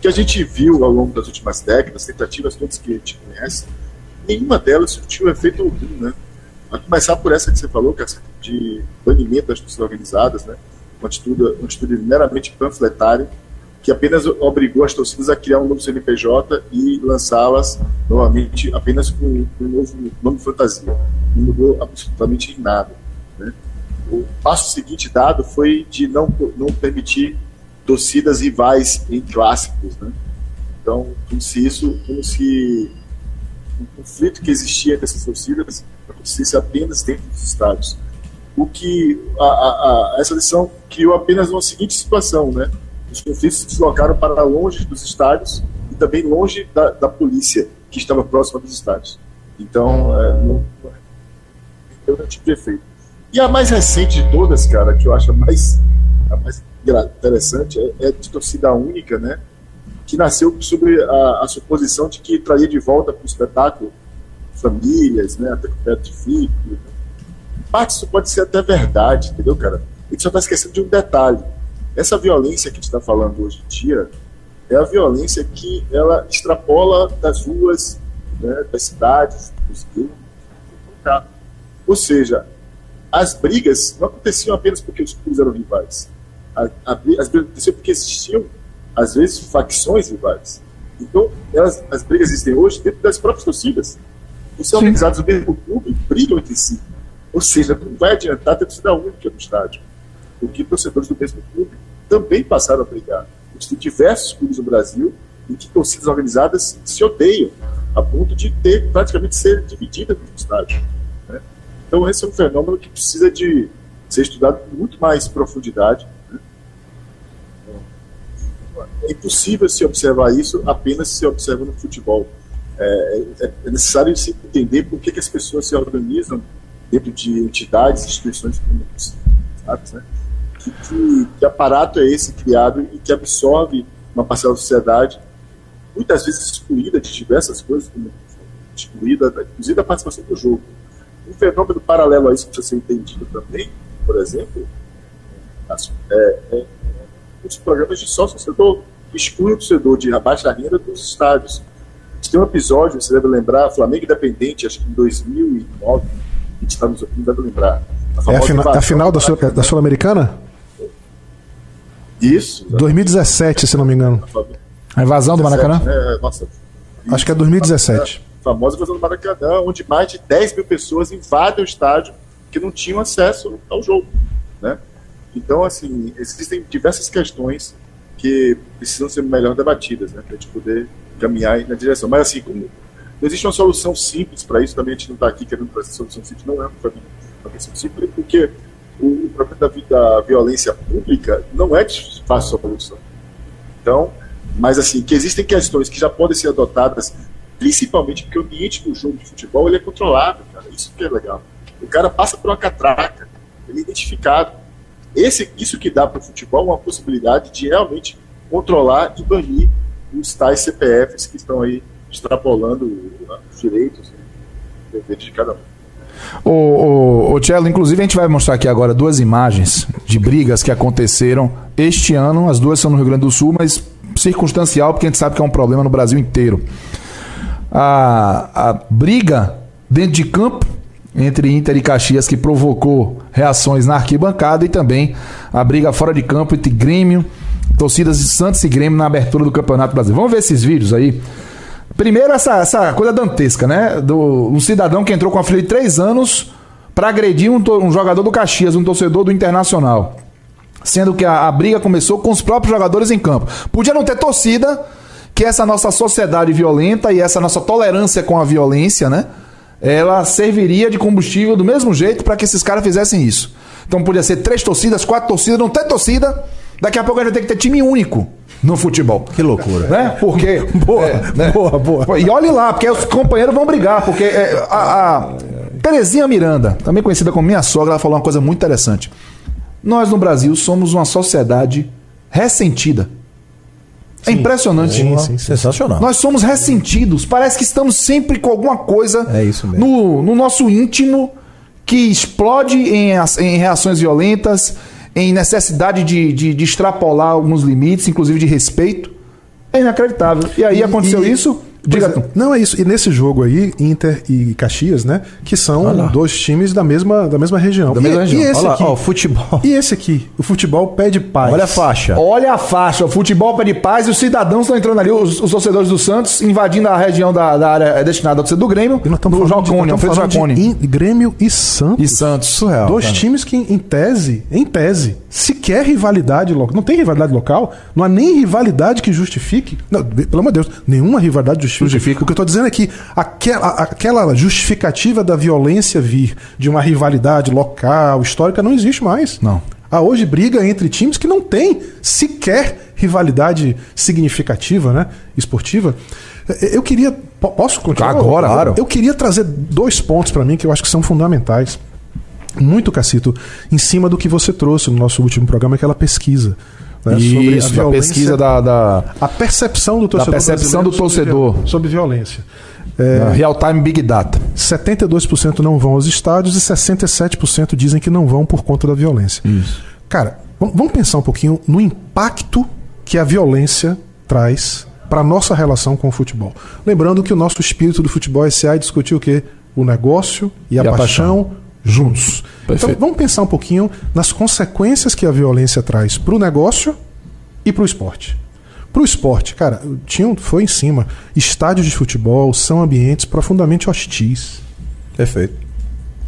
que a gente viu ao longo das últimas décadas, tentativas todas que a gente conhece, nenhuma delas surtiu efeito algum, né? A começar por essa que você falou, que é de banimento das torcidas organizadas, né? Uma atitude, uma atitude meramente panfletária, que apenas obrigou as torcidas a criar um novo CNPJ e lançá-las novamente apenas com um novo nome fantasia. Não mudou absolutamente nada. Né? O passo seguinte dado foi de não, não permitir torcidas rivais em clássicos, né? Então, como se isso, como se o conflito que existia entre essas torcidas acontecesse apenas dentro dos estádios. O que a, a- a- essa decisão criou apenas uma seguinte situação, né? Os conflitos se deslocaram para longe dos estádios e também longe da, da polícia que estava próxima dos estádios. Então, é, não, não deu nenhum tipo de efeito. E a mais recente de todas, cara, que eu acho a mais, a mais interessante, é, é de torcida única, né? Que nasceu sobre a, a suposição de que traria de volta para o espetáculo famílias, né? Até com perto de filho. Né? Parte disso pode ser até verdade, entendeu, cara? A gente só está esquecendo de um detalhe. Essa violência que a gente está falando hoje em dia é a violência que ela extrapola das ruas, né, das cidades, dos tá? Ou seja, as brigas não aconteciam apenas porque os clubes eram rivais. A- a bri- as brigas aconteciam porque existiam, às vezes, facções rivais. Então, elas, as brigas existem hoje dentro das próprias torcidas. Os organizados no mesmo clube brigam entre si. Ou seja, não vai adiantar ter torcida única no estádio. Porque torcedores do mesmo clube também passaram a brigar. Existem diversos clubes no Brasil em que torcidas organizadas se odeiam, a ponto de ter praticamente ser divididas no estádio. né? Então, esse é um fenômeno que precisa de ser estudado com muito mais profundidade. né? É impossível se observar isso apenas se observa no futebol. É, é- é necessário se entender por que, que as pessoas se organizam dentro de entidades, instituições públicas. Né? Que, que, que aparato é esse criado e que absorve uma parcela da sociedade, muitas vezes excluída de diversas coisas, como excluída, da- inclusive da participação do jogo. Um fenômeno paralelo a isso que precisa ser entendido também, por exemplo, é, é, os programas de sócio-torcedor, que excluem o torcedor de baixa renda dos estádios. A tem um episódio, você deve lembrar, Flamengo Independente, acho que em 2009, a gente está nos ouvindo, deve lembrar. É a, fina- a final da Sul-Americana? Isso. 2017, se não me engano. A invasão do Maracanã? É, nossa. Acho que é 2017. A famosa invasão do Maracanã, onde mais de 10 mil pessoas invadem o estádio, que não tinham acesso ao jogo, né? Então, assim, existem diversas questões que precisam ser melhor debatidas, né, para a gente poder caminhar na direção. Mas, assim, como não existe uma solução simples para isso, também a gente não está aqui querendo trazer solução simples, não é uma solução simples, porque o, o problema da, violência pública não é de fácil solução. Então, mas assim, que existem questões que já podem ser adotadas, principalmente porque o ambiente do jogo de futebol ele é controlado, cara. Isso que é legal. O cara passa por uma catraca, ele é identificado. Esse, isso que dá para o futebol uma possibilidade de realmente controlar e banir os tais CPFs que estão aí extrapolando os direitos e deveres de cada um. O, o, o Cello, inclusive a gente vai mostrar aqui agora duas imagens de brigas que aconteceram este ano. As duas são no Rio Grande do Sul, mas circunstancial, porque a gente sabe que é um problema no Brasil inteiro. A, a briga dentro de campo entre Inter e Caxias que provocou reações na arquibancada e também a briga fora de campo entre Grêmio, torcidas de Santos e Grêmio na abertura do Campeonato Brasileiro. Vamos ver esses vídeos aí. Primeiro, essa, essa coisa dantesca, né? Do, um cidadão que entrou com a filha de três anos para agredir um, um, jogador do Caxias, um torcedor do Internacional. Sendo que a, a briga começou com os próprios jogadores em campo. Podia não ter torcida, que essa nossa sociedade violenta e essa nossa tolerância com a violência, né? Ela serviria de combustível do mesmo jeito para que esses caras fizessem isso. Então podia ser três torcidas, quatro torcidas, não ter torcida. Daqui a pouco a gente vai ter que ter time único no futebol. Que loucura. Né? Porque. boa, é, né? boa, boa. E olhe lá, porque os companheiros vão brigar, porque é, a, a Terezinha Miranda, também conhecida como minha sogra, ela falou uma coisa muito interessante. Nós no Brasil somos uma sociedade ressentida. É impressionante. Sim, sim, sensacional. Nós somos ressentidos. Parece que estamos sempre com alguma coisa é. No, no nosso íntimo que explode em, em reações violentas, em necessidade de, de, de, extrapolar alguns limites, inclusive de respeito, é inacreditável. E aí aconteceu e, isso Diga é, Não é isso. E nesse jogo aí, Inter e Caxias, né? Que são dois times da mesma, da mesma região. Da mesma e, região. E esse Olha aqui, ó, o futebol. E esse aqui, o futebol pede paz. Olha a faixa. Olha a faixa. O futebol pede paz e os cidadãos estão entrando ali, os, os torcedores do Santos, invadindo a região da, da área destinada ao torcedor do Grêmio. E nós estamos falando Jacone, de, nós falando de Grêmio e Santos. E Santos. Surreal. Dois cara. times que, em tese, em tese, sequer rivalidade local. Não tem rivalidade local, não há nem rivalidade que justifique. Não, pelo amor de Deus, nenhuma rivalidade justifica. Justifica. O que eu estou dizendo é que aquela, aquela justificativa da violência vir de uma rivalidade local, histórica, não existe mais. Não. Há hoje briga entre times que não têm sequer rivalidade significativa, né? Esportiva. Eu queria. Posso continuar? Agora, claro. Eu queria trazer dois pontos para mim que eu acho que são fundamentais. Muito, Cacito, em cima do que você trouxe no nosso último programa, aquela pesquisa. Né, Isso, sobre a, a pesquisa da, da, A percepção do torcedor. Da percepção do torcedor. Sobre, sobre violência. É, Real Time Big Data. 72% não vão aos estádios e 67% dizem que não vão por conta da violência. Isso. Cara, vamos pensar um pouquinho no impacto que a violência traz para a nossa relação com o futebol. Lembrando que o nosso espírito do futebol SA discutiu o quê? O negócio e, e a, a, paixão, paixão juntos. Perfeito. Então vamos pensar um pouquinho nas consequências que a violência traz para o negócio e para o esporte. Para o esporte, cara, tinha, foi em cima. Estádios de futebol são ambientes profundamente hostis. Perfeito.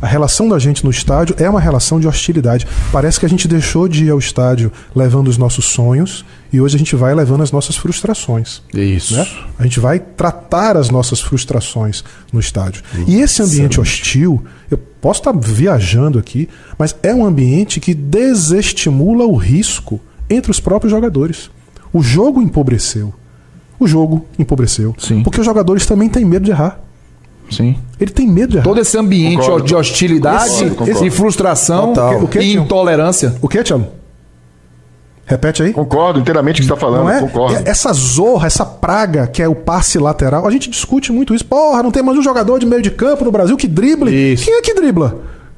A relação da gente no estádio é uma relação de hostilidade. Parece que a gente deixou de ir ao estádio levando os nossos sonhos e hoje a gente vai levando as nossas frustrações. Isso. Né? A gente vai tratar as nossas frustrações no estádio. Isso. E esse ambiente hostil, eu posso estar viajando aqui, mas é um ambiente que desestimula o risco entre os próprios jogadores. O jogo empobreceu. O jogo empobreceu. Sim. Porque os jogadores também têm medo de errar. Sim. Ele tem medo de errar. Todo esse ambiente concordo. de hostilidade esse, e frustração Total. o que, e intolerância. O que, Tiago? Repete aí. Concordo inteiramente com o que você está falando. Não é? Concordo. Essa zorra, essa praga que é o passe lateral, a gente discute muito isso. Porra, não tem mais um jogador de meio de campo no Brasil que drible. Isso. Quem é que dribla?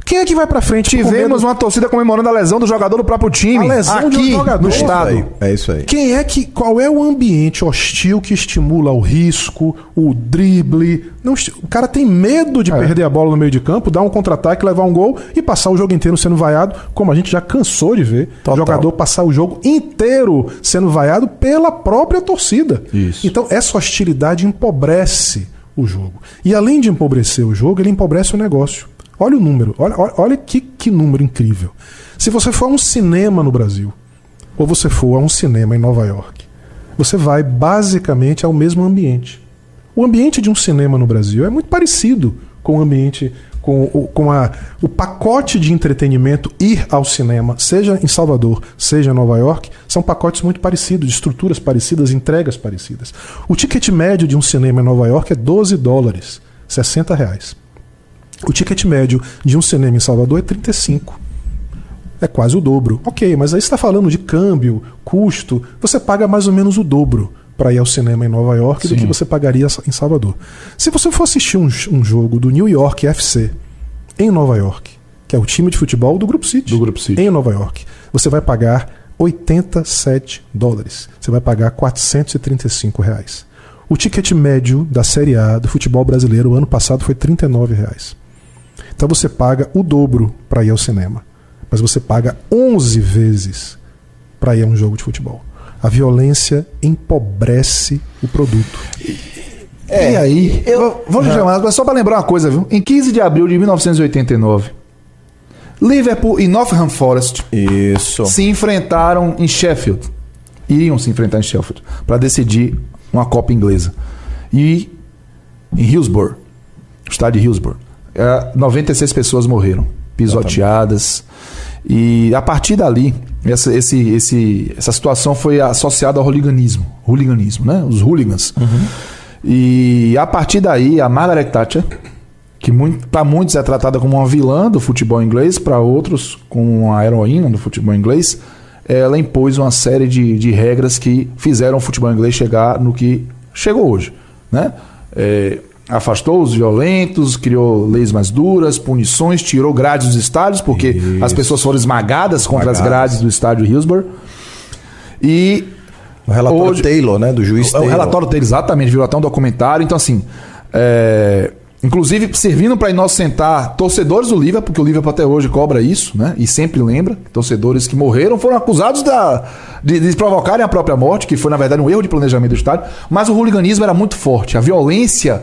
Quem é que vai pra frente? Tivemos uma torcida comemorando a lesão do jogador do próprio time. A lesão aqui um jogador, no estado. É isso aí. Quem é que. Qual é o ambiente hostil que estimula o risco, o drible? Não, o cara tem medo de é. perder a bola no meio de campo, dar um contra-ataque, levar um gol e passar o jogo inteiro sendo vaiado, como a gente já cansou de ver. Total. O jogador passar o jogo inteiro sendo vaiado pela própria torcida. Isso. Então, essa hostilidade empobrece o jogo. E além de empobrecer o jogo, ele empobrece o negócio. Olha o número, olha, olha, que, que número incrível. Se você for a um cinema no Brasil, ou você for a um cinema em Nova York, você vai basicamente ao mesmo ambiente. O ambiente de um cinema no Brasil é muito parecido com o ambiente, com, com a, o pacote de entretenimento ir ao cinema, seja em Salvador, seja em Nova York, são pacotes muito parecidos, de estruturas parecidas, entregas parecidas. O ticket médio de um cinema em Nova York é 12 dólares, 60 reais. O ticket médio de um cinema em Salvador é 35. É quase o dobro. Ok, mas aí você está falando de câmbio, custo. Você paga mais ou menos o dobro para ir ao cinema em Nova York do que você pagaria em Salvador. Se você for assistir um, um jogo do New York FC em Nova York, que é o time de futebol do Grupo City, Do Grupo City. em Nova York, você vai pagar 87 dólares. Você vai pagar 435 reais. O ticket médio da Série A do futebol brasileiro ano passado foi 39 reais. Então você paga o dobro para ir ao cinema, mas você paga 11 vezes para ir a um jogo de futebol. A violência empobrece o produto. e aí, eu, vou lhe chamar, mas só para lembrar uma coisa, viu? Em 15 de abril de 1989, Liverpool e Nottingham Forest Isso. se enfrentaram em Sheffield. Iriam se enfrentar em Sheffield para decidir uma Copa inglesa. E em Hillsborough, o estádio de Hillsborough, eh, 96 pessoas morreram, pisoteadas. E a partir dali, essa, esse, esse, essa situação foi associada ao hooliganismo. Hooliganismo, né? Os hooligans. E a partir daí, a Margaret Thatcher, que para muitos é tratada como uma vilã do futebol inglês, para outros como uma heroína do futebol inglês, ela impôs uma série de, de regras que fizeram o futebol inglês chegar no que chegou hoje. Né? É, afastou os violentos, criou leis mais duras, punições, tirou grades dos estádios, porque Isso. as pessoas foram esmagadas contra as Esmagadas. grades do estádio Hillsborough. E O relatório Hoje- Taylor, né? Do juiz o Taylor. relatório dele, exatamente, virou até um documentário. Então, assim, é, inclusive servindo para inocentar torcedores do Liverpool, porque o Liverpool até hoje cobra isso, né? E sempre lembra. Torcedores que morreram foram acusados da, de, de provocarem a própria morte, que foi, na verdade, um erro de planejamento do estádio. Mas o hooliganismo era muito forte, a violência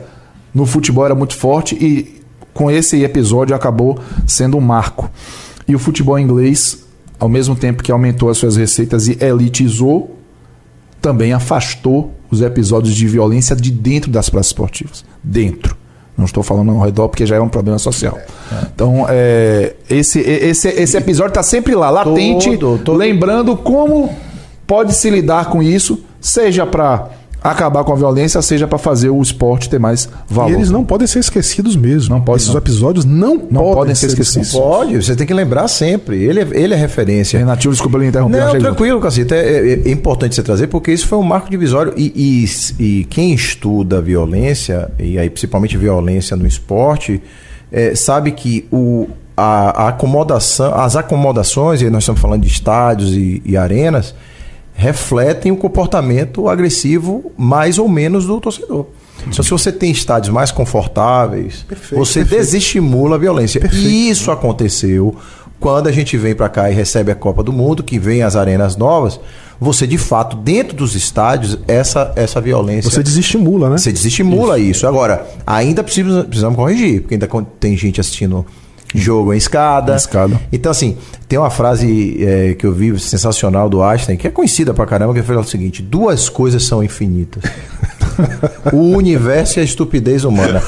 no futebol era muito forte e com esse episódio acabou sendo um marco. E o futebol inglês, ao mesmo tempo que aumentou as suas receitas e elitizou, também afastou os episódios de violência de dentro das praças esportivas. Dentro. Não estou falando ao redor porque já é um problema social. Então, é, esse, esse, esse episódio está sempre lá, latente, Todo, todo. lembrando como pode se lidar com isso, seja para acabar com a violência, seja para fazer o esporte ter mais valor. E eles não podem ser esquecidos mesmo. Não pode, Esses não. episódios não, podem, ser esquecidos. Pode, você tem que lembrar sempre. Ele é, ele é referência. Renatinho, desculpa ele interromper. Não, tranquilo, Cacita. É, é- é importante você trazer, porque isso foi um marco divisório. E, e- e quem estuda violência, e aí principalmente violência no esporte, é, sabe que o, a, a acomodação, as acomodações, e nós estamos falando de estádios e, e arenas, refletem o comportamento agressivo mais ou menos do torcedor. Então, se você tem estádios mais confortáveis, Perfeito, você perfeito. desestimula a violência. Perfeito. E isso aconteceu quando a gente vem para cá e recebe a Copa do Mundo, que vem as arenas novas. Você, de fato, dentro dos estádios, essa, essa violência. Você desestimula, né? Você desestimula isso. Agora, ainda precisa, precisamos corrigir, porque ainda tem gente assistindo jogo em escada. Em escada. Então, assim, tem uma frase é, que eu vi sensacional do Einstein, que é conhecida pra caramba, que fala o seguinte: duas coisas são infinitas. o universo e a estupidez humana.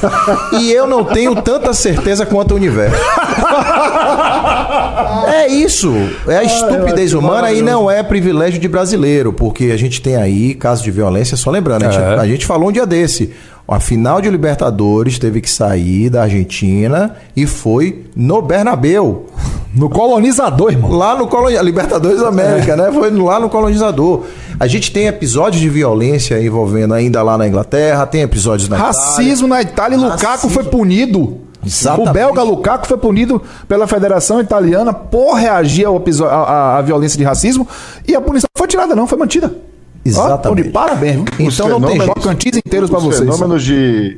E eu não tenho tanta certeza quanto o universo. É isso. É a estupidez humana e não é privilégio de brasileiro, porque a gente tem aí casos de violência, só lembrando, a gente, É. a gente falou um dia desse. A final de Libertadores teve que sair da Argentina e foi no Bernabeu. No colonizador, irmão. Lá no coloni- Libertadores da América, né? Foi lá no colonizador. A gente tem episódios de violência envolvendo ainda lá na Inglaterra, tem episódios na Racismo na Itália e Lukaku foi punido. Exatamente. O belga Lukaku foi punido pela Federação Italiana por reagir à, à- à violência de racismo e a punição não foi tirada, não, foi mantida. Exatamente. Parabéns? Então Os não tem. Chocantins inteiros os vocês. Fenômenos de,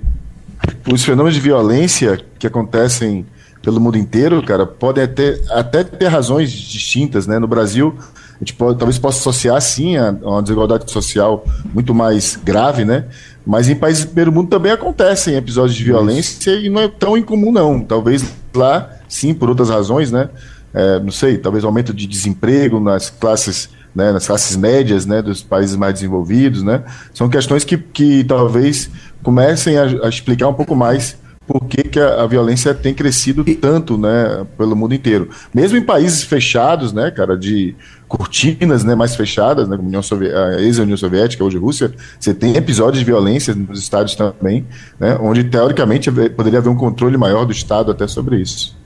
os fenômenos de violência que acontecem pelo mundo inteiro, cara, podem até, até ter razões distintas, né? No Brasil, a gente pode, talvez possa associar, sim, a, a uma desigualdade social muito mais grave, né? Mas em países do primeiro mundo também acontecem episódios de violência e não é tão incomum, não. Talvez lá, sim, por outras razões, né? É, não sei, talvez aumento de desemprego nas classes, né, nas classes médias, né, dos países mais desenvolvidos, né? São questões que, que talvez comecem a, a explicar um pouco mais por que, que a, a, violência tem crescido tanto, né, pelo mundo inteiro. Mesmo em países fechados, né, cara, de cortinas, né, mais fechadas, né, como a ex-União Soviética, hoje Rússia, você tem episódios de violência nos estádios também, né, onde teoricamente poderia haver um controle maior do Estado até sobre isso.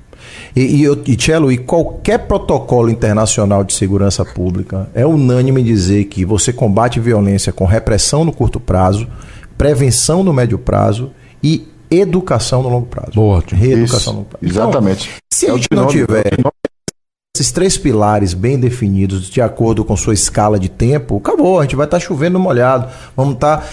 E, e, e Cello, e qualquer protocolo internacional de segurança pública é unânime em dizer que você combate violência com repressão no curto prazo, prevenção no médio prazo e educação no longo prazo. Boa. Reeducação no longo prazo. Exatamente. Então, se a gente é não tiver esses três pilares bem definidos de acordo com sua escala de tempo, acabou, a gente vai estar tá chovendo molhado. Vamos estar tá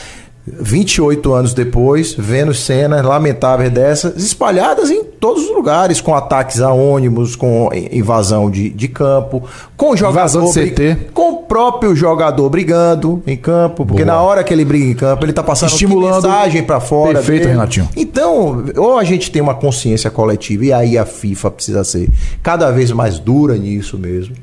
28 anos depois, vendo cenas lamentáveis dessas espalhadas em todos os lugares, com ataques a ônibus, com invasão de, de campo, com jogador CT. com o próprio jogador brigando em campo, porque Boa. na hora que ele briga em campo, ele está passando Estimulando mensagem para fora. Perfeito, dele. Renatinho. Então, ou a gente tem uma consciência coletiva e aí a FIFA precisa ser cada vez mais dura nisso mesmo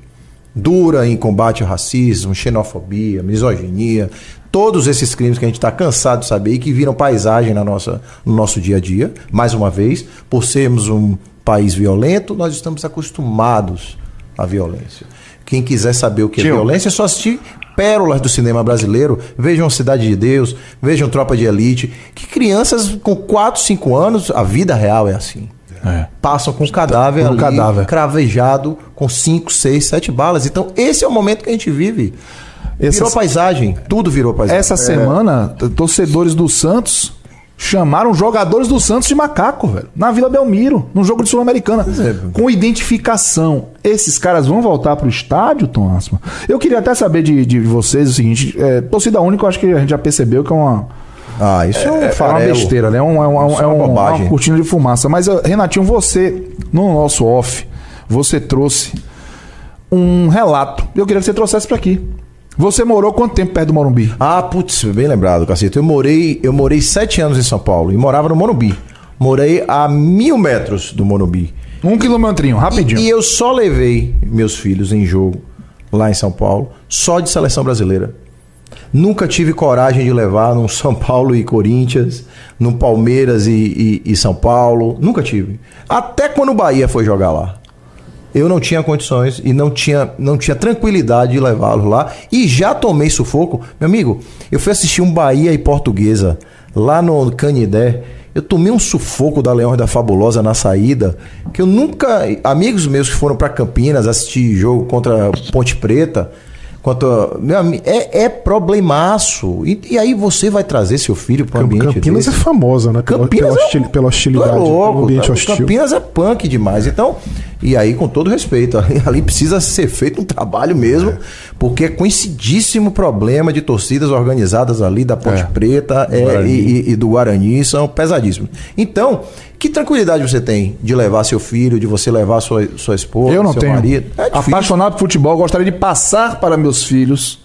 dura em combate ao racismo, xenofobia, misoginia, todos esses crimes que a gente está cansado de saber e que viram paisagem na nossa, no nosso dia a dia. Mais uma vez, por sermos um país violento, nós estamos acostumados à violência. Quem quiser saber o que é Tio. violência é só assistir pérolas do cinema brasileiro. Vejam Cidade de Deus, vejam Tropa de Elite. Que crianças com 4, 5 anos, a vida real é assim. É. Passam com um cadáver com ali, cadáver. cravejado com 5, 6, 7 balas. Então, esse é o momento que a gente vive. Essa, virou paisagem, tudo virou paisagem. Essa é. semana, torcedores do Santos chamaram jogadores do Santos de macaco, velho. Na Vila Belmiro, num jogo de Sul-Americana. É. Com identificação. Esses caras vão voltar pro estádio, Tom Asma? Eu queria até saber de, de vocês o seguinte: é, torcida única, eu acho que a gente já percebeu que é uma ah, isso é, um é, é uma besteira, né? É, um, é, um, é, um, uma, uma cortina de fumaça. Mas, Renatinho, você, no nosso off, você trouxe um relato. Eu queria que você trouxesse para aqui. Você morou quanto tempo perto do Morumbi? Ah, putz, bem lembrado, cacete. Eu morei, eu morei sete anos em São Paulo e morava no Morumbi. Morei a mil metros do Morumbi. Um quilometrinho, rapidinho. E, e eu só levei meus filhos em jogo lá em São Paulo, só de seleção brasileira. Nunca tive coragem de levar num São Paulo e Corinthians, num Palmeiras e, e, e São Paulo. Nunca tive. Até quando o Bahia foi jogar lá. Eu não tinha condições e não tinha, não tinha tranquilidade de levá-los lá. E já tomei sufoco. Meu amigo, eu fui assistir um Bahia e Portuguesa lá no Canidé. Eu tomei um sufoco da Leões da Fabulosa na saída, que eu nunca. Amigos meus que foram para Campinas assistir jogo contra Ponte Preta, Quanto, meu amigo, é, é problemaço. E, e, aí você vai trazer seu filho para o ambiente Campinas desse? é famosa, né? Pela, Campinas pela, hostil, pela hostilidade, é louco, ambiente hostil. Campinas é punk demais. Então, e aí, com todo respeito, ali, ali precisa ser feito um trabalho mesmo, é. porque é conhecidíssimo problema de torcidas organizadas ali da Ponte é. Preta é, e, e, do Guarani, são pesadíssimos. Então, que tranquilidade você tem de levar seu filho, de você levar sua, sua esposa, eu não seu tenho. marido? É Apaixonado por futebol, gostaria de passar para meus filhos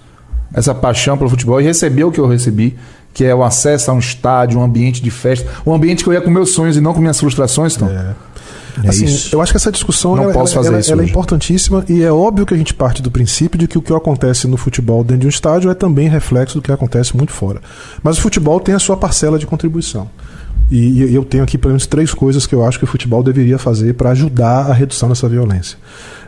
essa paixão pelo futebol e receber o que eu recebi, que é o acesso a um estádio, um ambiente de festa, um ambiente que eu ia com meus sonhos e não com minhas frustrações, então. É. É assim, eu acho que essa discussão não ela, posso fazer ela, isso ela é importantíssima e é óbvio que a gente parte do princípio de que o que acontece no futebol dentro de um estádio é também reflexo do que acontece muito fora. Mas o futebol tem a sua parcela de contribuição. E, e eu tenho aqui pelo menos três coisas que eu acho que o futebol deveria fazer para ajudar a redução dessa violência.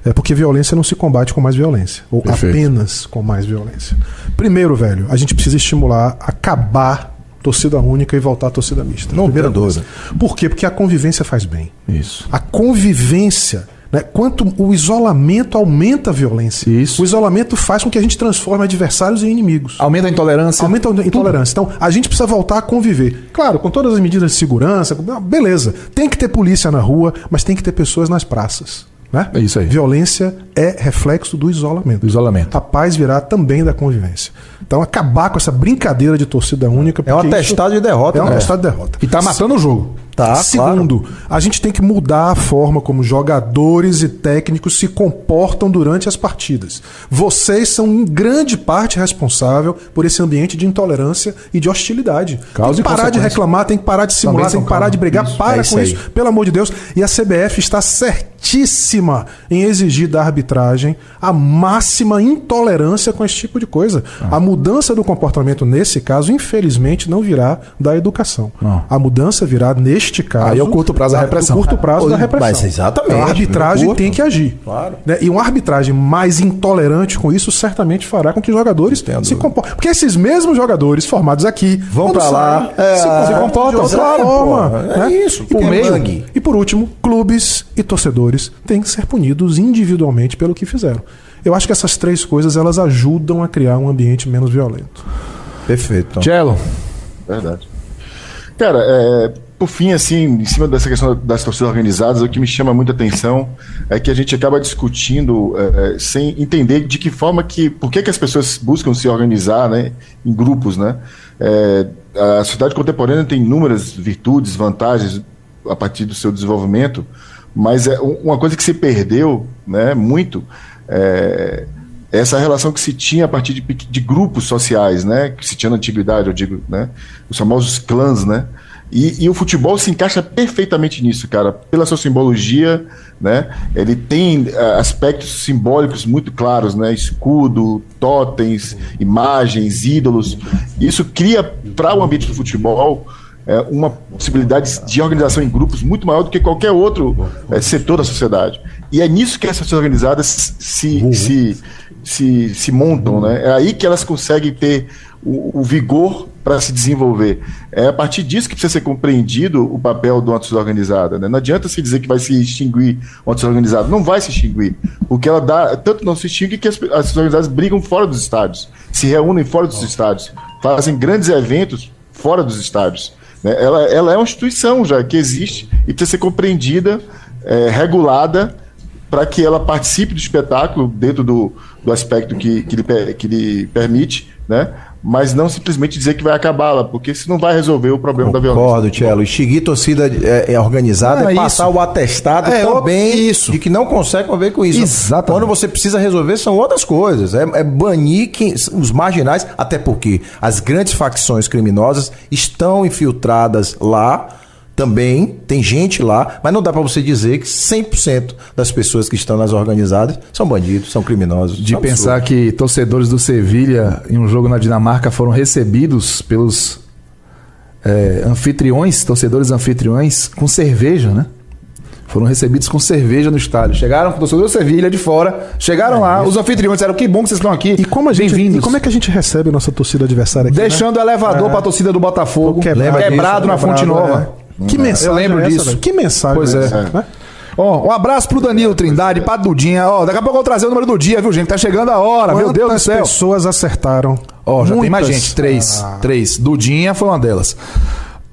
É porque violência não se combate com mais violência, ou Perfeito. apenas com mais violência. Primeiro, velho, a gente precisa estimular, acabar torcida única e voltar à torcida mista. Não tem dúvida. Por quê? Porque a convivência faz bem. Isso. A convivência né? Quanto o isolamento aumenta a violência. Isso. O isolamento faz com que a gente transforme adversários em inimigos. Aumenta a intolerância. Aumenta a intolerância. Então, a gente precisa voltar a conviver. Claro, com todas as medidas de segurança, beleza. Tem que ter polícia na rua, mas tem que ter pessoas nas praças. Né? É isso aí. Violência é reflexo do isolamento. Do isolamento. A paz virá também da convivência. Então, acabar com essa brincadeira de torcida única. É um atestado de derrota. É um né? atestado de derrota. E tá matando o jogo. Tá, Segundo, a gente tem que mudar a forma como jogadores e técnicos se comportam durante as partidas. Vocês são em grande parte responsável por esse ambiente de intolerância e de hostilidade. Causa tem que parar de reclamar, tem que parar de simular, tem que parar calma. de brigar. Isso, Para é isso com aí. isso, pelo amor de Deus. E a CBF está certíssima em exigir da arbitragem a máxima intolerância com esse tipo de coisa. Ah. A mudança do comportamento nesse caso, infelizmente, não virá da educação. Não. A mudança virá, neste caso. Aí é o curto prazo da repressão. do curto prazo da repressão. Mas exatamente. Então, a arbitragem Curto. tem que agir. Claro. Né? E uma arbitragem mais intolerante com isso certamente fará com que os jogadores Tenho se comportem. Porque esses mesmos jogadores formados aqui Vão pra lá, é, se, se comportam de outra claro, forma. É né? isso, E por por meio. E por último, clubes e torcedores têm que ser punidos individualmente pelo que fizeram. Eu acho que essas três coisas elas ajudam a criar um ambiente menos violento. Perfeito. Cello. Verdade. Cara, é, por fim, assim, em cima dessa questão das torcidas organizadas, o que me chama muita atenção é que a gente acaba discutindo é, sem entender de que forma que, por que, que as pessoas buscam se organizar, né, em grupos, né? É, a sociedade contemporânea tem inúmeras virtudes, vantagens a partir do seu desenvolvimento, mas é um- uma coisa que se perdeu, né, muito, é, essa relação que se tinha a partir de, de grupos sociais, né, que se tinha na antiguidade, eu digo, né, os famosos clãs, né, e, e o futebol se encaixa perfeitamente nisso, cara, pela sua simbologia, né, ele tem eh, aspectos simbólicos muito claros, né, escudo, totens, imagens, ídolos, isso cria para o ambiente do futebol é, uma possibilidade de organização em grupos muito maior do que qualquer outro é, setor da sociedade. E é nisso que essas organizadas se, se, se, se montam, né? É aí que elas conseguem ter o, o vigor para se desenvolver. É a partir disso que precisa ser compreendido o papel uma torcida organizada. Né? Não adianta se dizer que vai se extinguir uma torcida organizada. Não vai se extinguir. Porque ela dá. Tanto não se extingue que as, as organizadas brigam fora dos estádios, se reúnem fora dos estádios, fazem grandes eventos fora dos estádios. Né? Ela, ela é uma instituição já que existe e precisa ser compreendida, é, regulada, para que ela participe do espetáculo dentro do, do aspecto que, que, lhe, que lhe permite, né? Mas não simplesmente dizer que vai acabá-la, porque isso não vai resolver o problema da violência. Concordo, Tchelo. Extinguir torcida é, é organizada Não, é é passar isso. o atestado É, também isso. de que não consegue conviver com isso. Exatamente. Quando você precisa resolver são outras coisas. É, é banir quem- os marginais, até porque as grandes facções criminosas estão infiltradas lá também, tem gente lá, mas não dá pra você dizer que 100% das pessoas que estão nas organizadas são bandidos, são criminosos. De Isso é pensar que torcedores do Sevilha em um jogo na Dinamarca foram recebidos pelos é, anfitriões, torcedores anfitriões, com cerveja, né? Foram recebidos com cerveja no estádio. Chegaram com o torcedor do Sevilha de fora, chegaram lá, os anfitriões disseram: que bom que vocês estão aqui. E como, a gente, e como é que a gente recebe a nossa torcida adversária aqui? né? Deixando o elevador pra torcida do Botafogo, Quebrado quebrado, isso, na Fonte quebrado, Nova. É. Que mensagem Eu lembro é disso. Que mensagem Pois é. essa, né? Ó, um abraço pro Danilo Trindade, pra Dudinha. Ó, daqui a pouco eu vou trazer o número do dia, viu, gente? Tá chegando a hora, meu Deus do Quantas céu. pessoas acertaram? Ó, já tem mais Muitas. gente. Três. Ah. Três. Dudinha foi uma delas.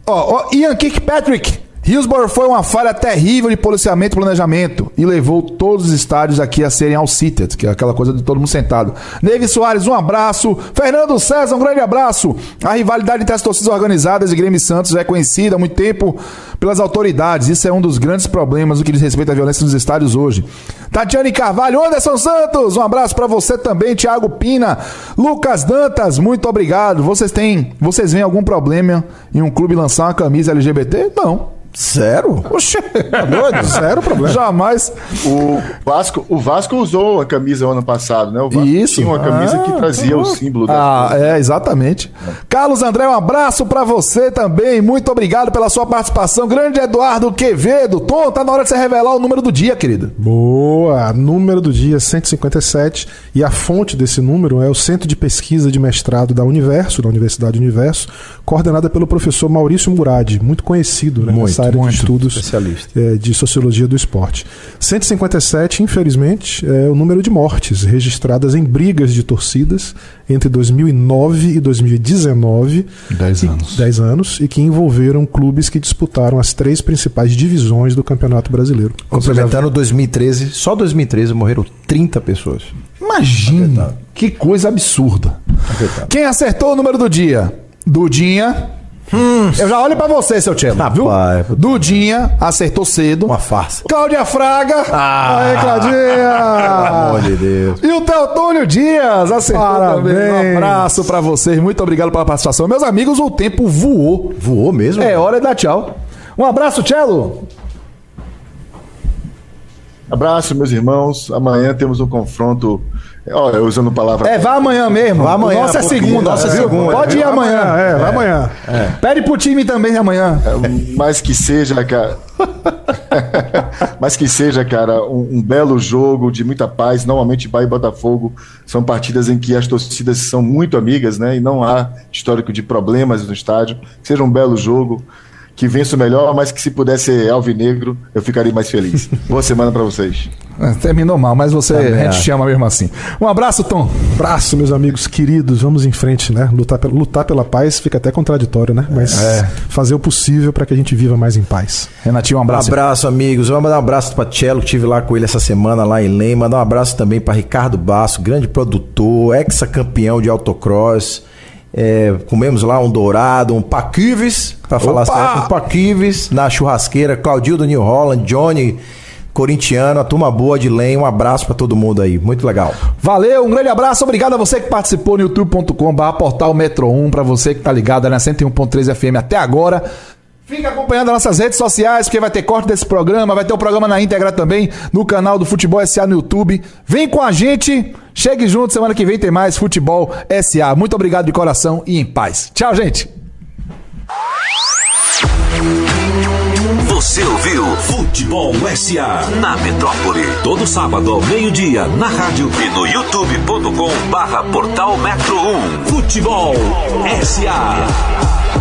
Ó, ó, Ian Kirkpatrick. Hillsborough foi uma falha terrível de policiamento e planejamento e levou todos os estádios aqui a serem all-seated, que é aquela coisa de todo mundo sentado. Neve Soares, um abraço. Fernando César, um grande abraço. A rivalidade entre as torcidas organizadas e Grêmio Santos é conhecida há muito tempo pelas autoridades. Isso é um dos grandes problemas no que diz respeito à violência nos estádios hoje. Tatiane Carvalho, Anderson Santos, um abraço pra você também, Thiago Pina, Lucas Dantas, muito obrigado. Vocês têm, vocês veem algum problema em um clube lançar uma camisa LGBT? Não. Zero? Oxê. Tá doido? Zero problema. Jamais. O Vasco, o Vasco usou a camisa ano passado, né? O Vasco Isso. tinha uma camisa que Ah, trazia o símbolo da Ah, é, exatamente. Carlos André, um abraço pra você também. Muito obrigado pela sua participação. Grande Eduardo Quevedo. Tom, tá na hora de você revelar o número do dia, querido. Boa! Número do dia 157 e a fonte desse número é o Centro de Pesquisa de Mestrado da Universo, da Universidade Universo, coordenada pelo professor Maurício Murad, muito conhecido né, Muito, nessa área muito. de estudos Especialista. eh, de sociologia do esporte. 157, infelizmente, é o número de mortes registradas em brigas de torcidas entre 2009 e 2019. Dez E- anos. 10 anos e que envolveram clubes que disputaram as três principais divisões do Campeonato Brasileiro. Complementando 2013, só 2013 morreram 30 pessoas. Imagina. Que coisa absurda. Quem acertou o número do dia? Dudinha. Eu já olho pra você, seu Tchelo, viu? Rapaz. Dudinha acertou cedo. Uma farsa. Cláudia Fraga. Ah. Aê, Claudinha. Pelo amor de Deus. E o Teotônio Dias acertou Parabéns. também. Um abraço pra vocês. Muito obrigado pela participação. Meus amigos, o tempo voou. Voou mesmo? É hora de dar tchau. Um abraço, Tchelo. Abraço, meus irmãos. Amanhã temos um confronto. Olha, usando palavra. É, vá amanhã mesmo. Vá amanhã, Nossa é segunda. nossa é segunda. Pode ir amanhã. É, vai amanhã. Pede pro time também amanhã. Mas que seja, cara. Mas que seja, cara, um, um belo jogo de muita paz. Normalmente, Bahia e Botafogo são partidas em que as torcidas são muito amigas, né? E não há histórico de problemas no estádio. Que seja um belo jogo. Que vença o melhor, mas que se pudesse ser alvinegro, eu ficaria mais feliz. Boa semana pra vocês. É, Terminou mal, mas você a gente chama mesmo assim. Um abraço, Tom. Abraço, meus amigos queridos. Vamos em frente, né? Lutar, pela- lutar pela paz fica até contraditório, né? Mas fazer o possível para que a gente viva mais em paz. Renatinho, um Um abraço. abraço, amigos. Vamos mandar um abraço para Cello, que tive lá com ele essa semana lá em Lem. Mandar um abraço também para Ricardo Basso, grande produtor, ex-campeão de autocross. É, comemos lá um dourado, um paquives, para falar certo, um paquives na churrasqueira. Claudio do New Holland, Johnny, corintiano, a turma boa de Lem. Um abraço para todo mundo aí. Muito legal. Valeu, um grande abraço. Obrigado a você que participou no youtube.com.br portal Metro 1, pra você que tá ligado na 101.3 FM até agora. Fica acompanhando as nossas redes sociais, porque vai ter corte desse programa, vai ter o programa na íntegra também no canal do Futebol SA no YouTube. Vem com a gente, chegue junto, semana que vem tem mais Futebol SA. Muito obrigado de coração e em paz. Tchau, gente. Você ouviu Futebol SA na Metrópole. Todo sábado ao meio-dia na rádio e no youtube.com barra portal Metro 1. Futebol SA.